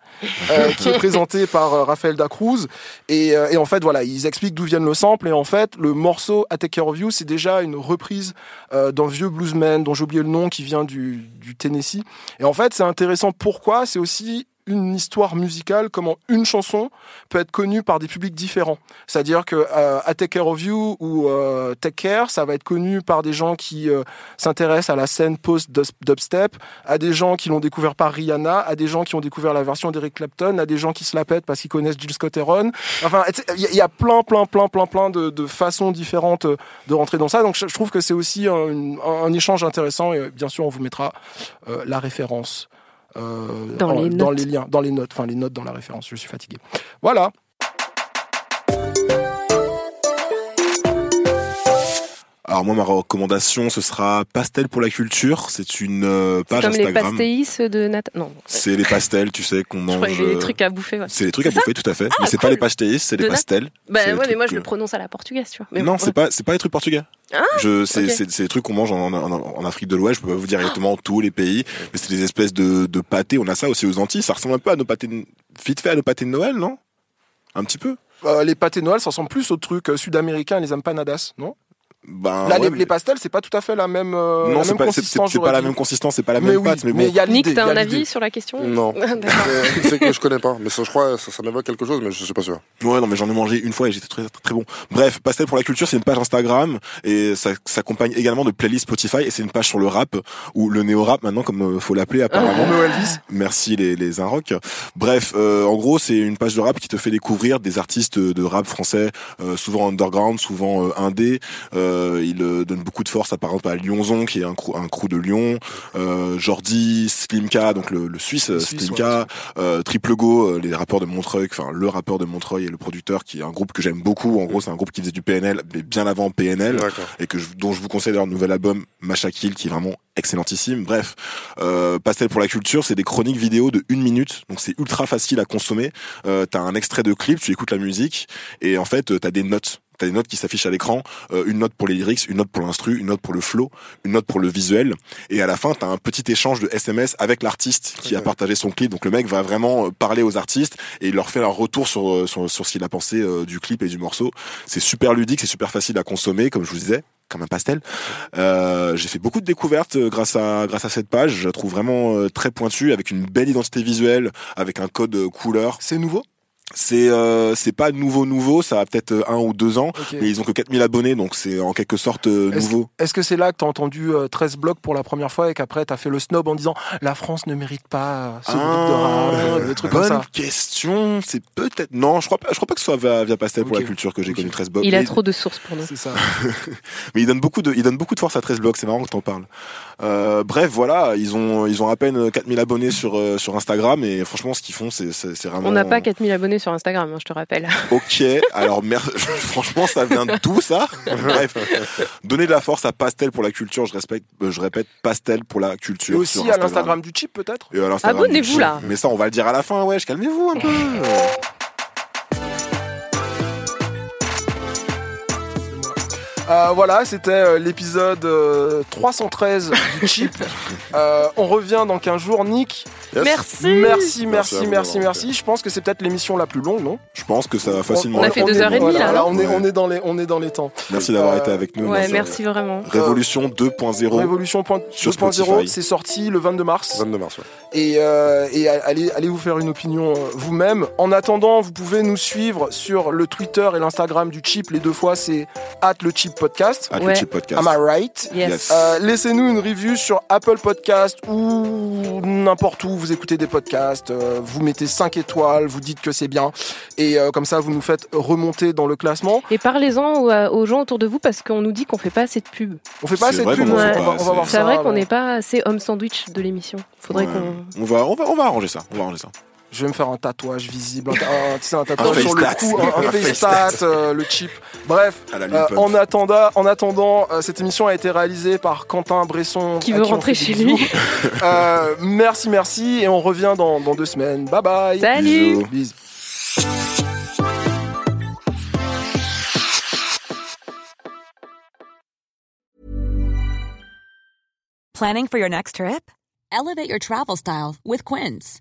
euh, qui est présenté par euh, Raphaël Dacruz. Et, euh, et en fait, voilà, ils expliquent d'où viennent le sample. Et en fait, le morceau A Take Care of You, c'est déjà une reprise euh, d'un vieux bluesman dont j'ai oublié le nom, qui vient du, du Tennessee. Et en fait, c'est intéressant. Pourquoi? C'est aussi une histoire musicale, comment une chanson peut être connue par des publics différents. C'est-à-dire que euh, Take Care of You ou euh, Take Care, ça va être connu par des gens qui euh, s'intéressent à la scène post-dubstep, à des gens qui l'ont découvert par Rihanna, à des gens qui ont découvert la version d'Eric Clapton, à des gens qui se la pètent parce qu'ils connaissent Jill Scott Heron. Enfin, il y, a- plein, plein, plein, plein, plein de, de façons différentes euh, de rentrer dans ça. Donc je, trouve que c'est aussi un, une- un échange intéressant et bien sûr on vous mettra euh, la référence. Euh, Dans en- les dans les liens, dans les notes, enfin les notes dans la référence. Je suis fatigué. Voilà. Alors moi, ma recommandation, ce sera Pastel pour la culture. C'est une euh, page Comme les Instagram. pastéis de Nathan. Non. C'est les pastels, tu sais, qu'on Je mange. croyais les euh, trucs à bouffer. ouais. C'est les trucs à bouffer, tout à fait. Ah, mais c'est pas cool. les pastéis, c'est les pastels. Bah ouais, les mais moi je le prononce à la portugaise, tu vois. Mais non, bon, c'est ouais. pas, c'est pas les trucs portugais. Ah, Je, c'est, c'est, c'est des trucs qu'on mange en, en, en Afrique de l'Ouest. Je peux pas vous dire exactement tous les pays, mais c'est des espèces de, de pâtés. On a ça aussi aux Antilles. Ça ressemble un peu à nos pâtés, de- vite fait à nos pâtés de Noël, non? Un petit peu? Euh, les pâtés Noël, ça ressemble plus aux trucs sud-américains, les empanadas, non? Ben, Là, ouais, les, mais- les pastels, c'est pas tout à fait la même. euh, non, la c'est même pas, c'est, c'est, consistance, c'est pas la même consistance, c'est pas la Mais même oui, pâte, mais bon. mais y a Nick, t'as il y a un avis sur la question Non. D'accord. C'est que je connais pas, mais ça, je crois ça, ça m'évoque quelque chose, mais je suis pas sûr. Ouais, non, mais j'en ai mangé une fois et j'étais très, très, très bon. Bref, Pastel pour la culture, c'est une page Instagram et ça s'accompagne également de playlists Spotify et c'est une page sur le rap ou le néo-rap maintenant, comme euh, faut l'appeler apparemment. Elvis. Merci les, les Inrock. Bref, euh, en gros, c'est une page de rap qui te fait découvrir des artistes de rap français, euh, souvent underground, souvent euh, indé. Euh, il euh, donne beaucoup de force à par exemple à Lyonzon, qui est un crew, un crew de Lyon, euh, Jordi, Slimka, donc le, le Suisse, euh, Suisse, Slimka, euh, Triple Go, euh, les rappeurs de Montreuil, enfin le rappeur de Montreuil et le producteur, qui est un groupe que j'aime beaucoup. En gros, c'est un groupe qui faisait du PNL, mais bien avant PNL et que je- dont je vous conseille d'ailleurs le nouvel album Machakil qui est vraiment excellentissime. Bref, euh, Pastel pour la culture, c'est des chroniques vidéo de une minute, donc c'est ultra facile à consommer. Euh, t'as un extrait de clip, tu écoutes la musique et en fait euh, t'as des notes. T'as des notes qui s'affichent à l'écran, euh, une note pour les lyrics, une note pour l'instru, une note pour le flow, une note pour le visuel, et à la fin t'as un petit échange de SMS avec l'artiste qui a partagé son clip. Donc le mec va vraiment euh, parler aux artistes et il leur fait un retour sur euh, sur, sur ce qu'il a pensé euh, du clip et du morceau. C'est super ludique, c'est super facile à consommer, comme je vous disais comme un pastel. Euh, j'ai fait beaucoup de découvertes grâce à grâce à cette page. Je la trouve vraiment très pointue, avec une belle identité visuelle, avec un code couleur. C'est nouveau? C'est euh, c'est pas nouveau nouveau, ça a peut-être euh, un ou deux ans, mais ils ont que 4000 abonnés, donc c'est en quelque sorte euh, Est-ce nouveau. est-ce que c'est là que t'as entendu euh, 13 blocs pour la première fois et qu'après t'as fait le snob en disant la France ne mérite pas ce bruit de rap, euh, des trucs comme bonne ça? question. C'est peut-être non, je crois pas. Je crois pas que ce soit via, via Pastel pour la culture que j'ai connu 13 blocs. Il a trop de sources pour nous. C'est ça. mais il donne beaucoup de, il donne beaucoup de force à 13 blocs. C'est marrant que t'en parles. Euh, bref, voilà, ils ont, ils ont à peine 4000 abonnés sur euh, sur Instagram et franchement, ce qu'ils font, c'est c'est c'est vraiment. On n'a pas 4000 abonnés sur Instagram, hein, je te rappelle. Ok, alors mer- franchement, ça vient d'où ça? Bref, donner de la force à Pastel pour la culture. Je respecte, euh, je répète, Pastel pour la Et culture. aussi sur à l'Instagram du chip peut-être? Abonnez-vous, là. Mais ça, on va le dire à la fin. Ouais, calmez-vous un peu. Euh, voilà, c'était euh, l'épisode euh, 313 du chip. Euh, on revient dans 15 jours. Nick, Yes. merci, Merci. merci, merci, merci. Je pense que c'est peut-être l'émission la plus longue, non? Je pense que ça va facilement. On a fait deux heures et demie, voilà, là, non on est, Ouais. on est dans les, on est dans les temps. Merci d'avoir Euh, été avec nous. Ouais, merci vraiment. Révolution 2.0. Révolution point- Sur 2.0, Spotify. c'est sorti le 22 mars. 22 mars, ouais. Et, euh, et allez, allez vous faire une opinion euh, vous-même. En attendant, vous pouvez nous suivre sur le Twitter et l'Instagram du Chip. Les deux fois, c'est at le Chip Podcast. Podcast. Am I right? Yes. Euh, Laissez-nous une review sur Apple Podcast ou n'importe où vous écoutez des podcasts. Euh, vous mettez 5 étoiles, vous dites que c'est bien. Et euh, comme ça, vous nous faites remonter dans le classement. Et parlez-en aux, aux gens autour de vous parce qu'on nous dit qu'on fait pas assez de pub. On fait pas assez de vrai pub, qu'on en on, fait va- pas on va, on va assez. voir C'est vrai qu'on n'est pas assez homme sandwich de l'émission. Faudrait Ouais. qu'on. On va, on va, on va arranger ça. On va arranger ça. Je vais me faire un tatouage visible, un, un- tu sais, un tatouage Un sur le cou, un, un face euh, le chip. Bref, euh, en attendant, en attendant euh, cette émission a été réalisée par Quentin Bresson. Qui veut rentrer chez lui. Euh, merci, merci, et on revient dans, dans deux semaines. Bye bye. Salut. Bisous. Bisous. Planning for your next trip? Elevate your travel style with Quince.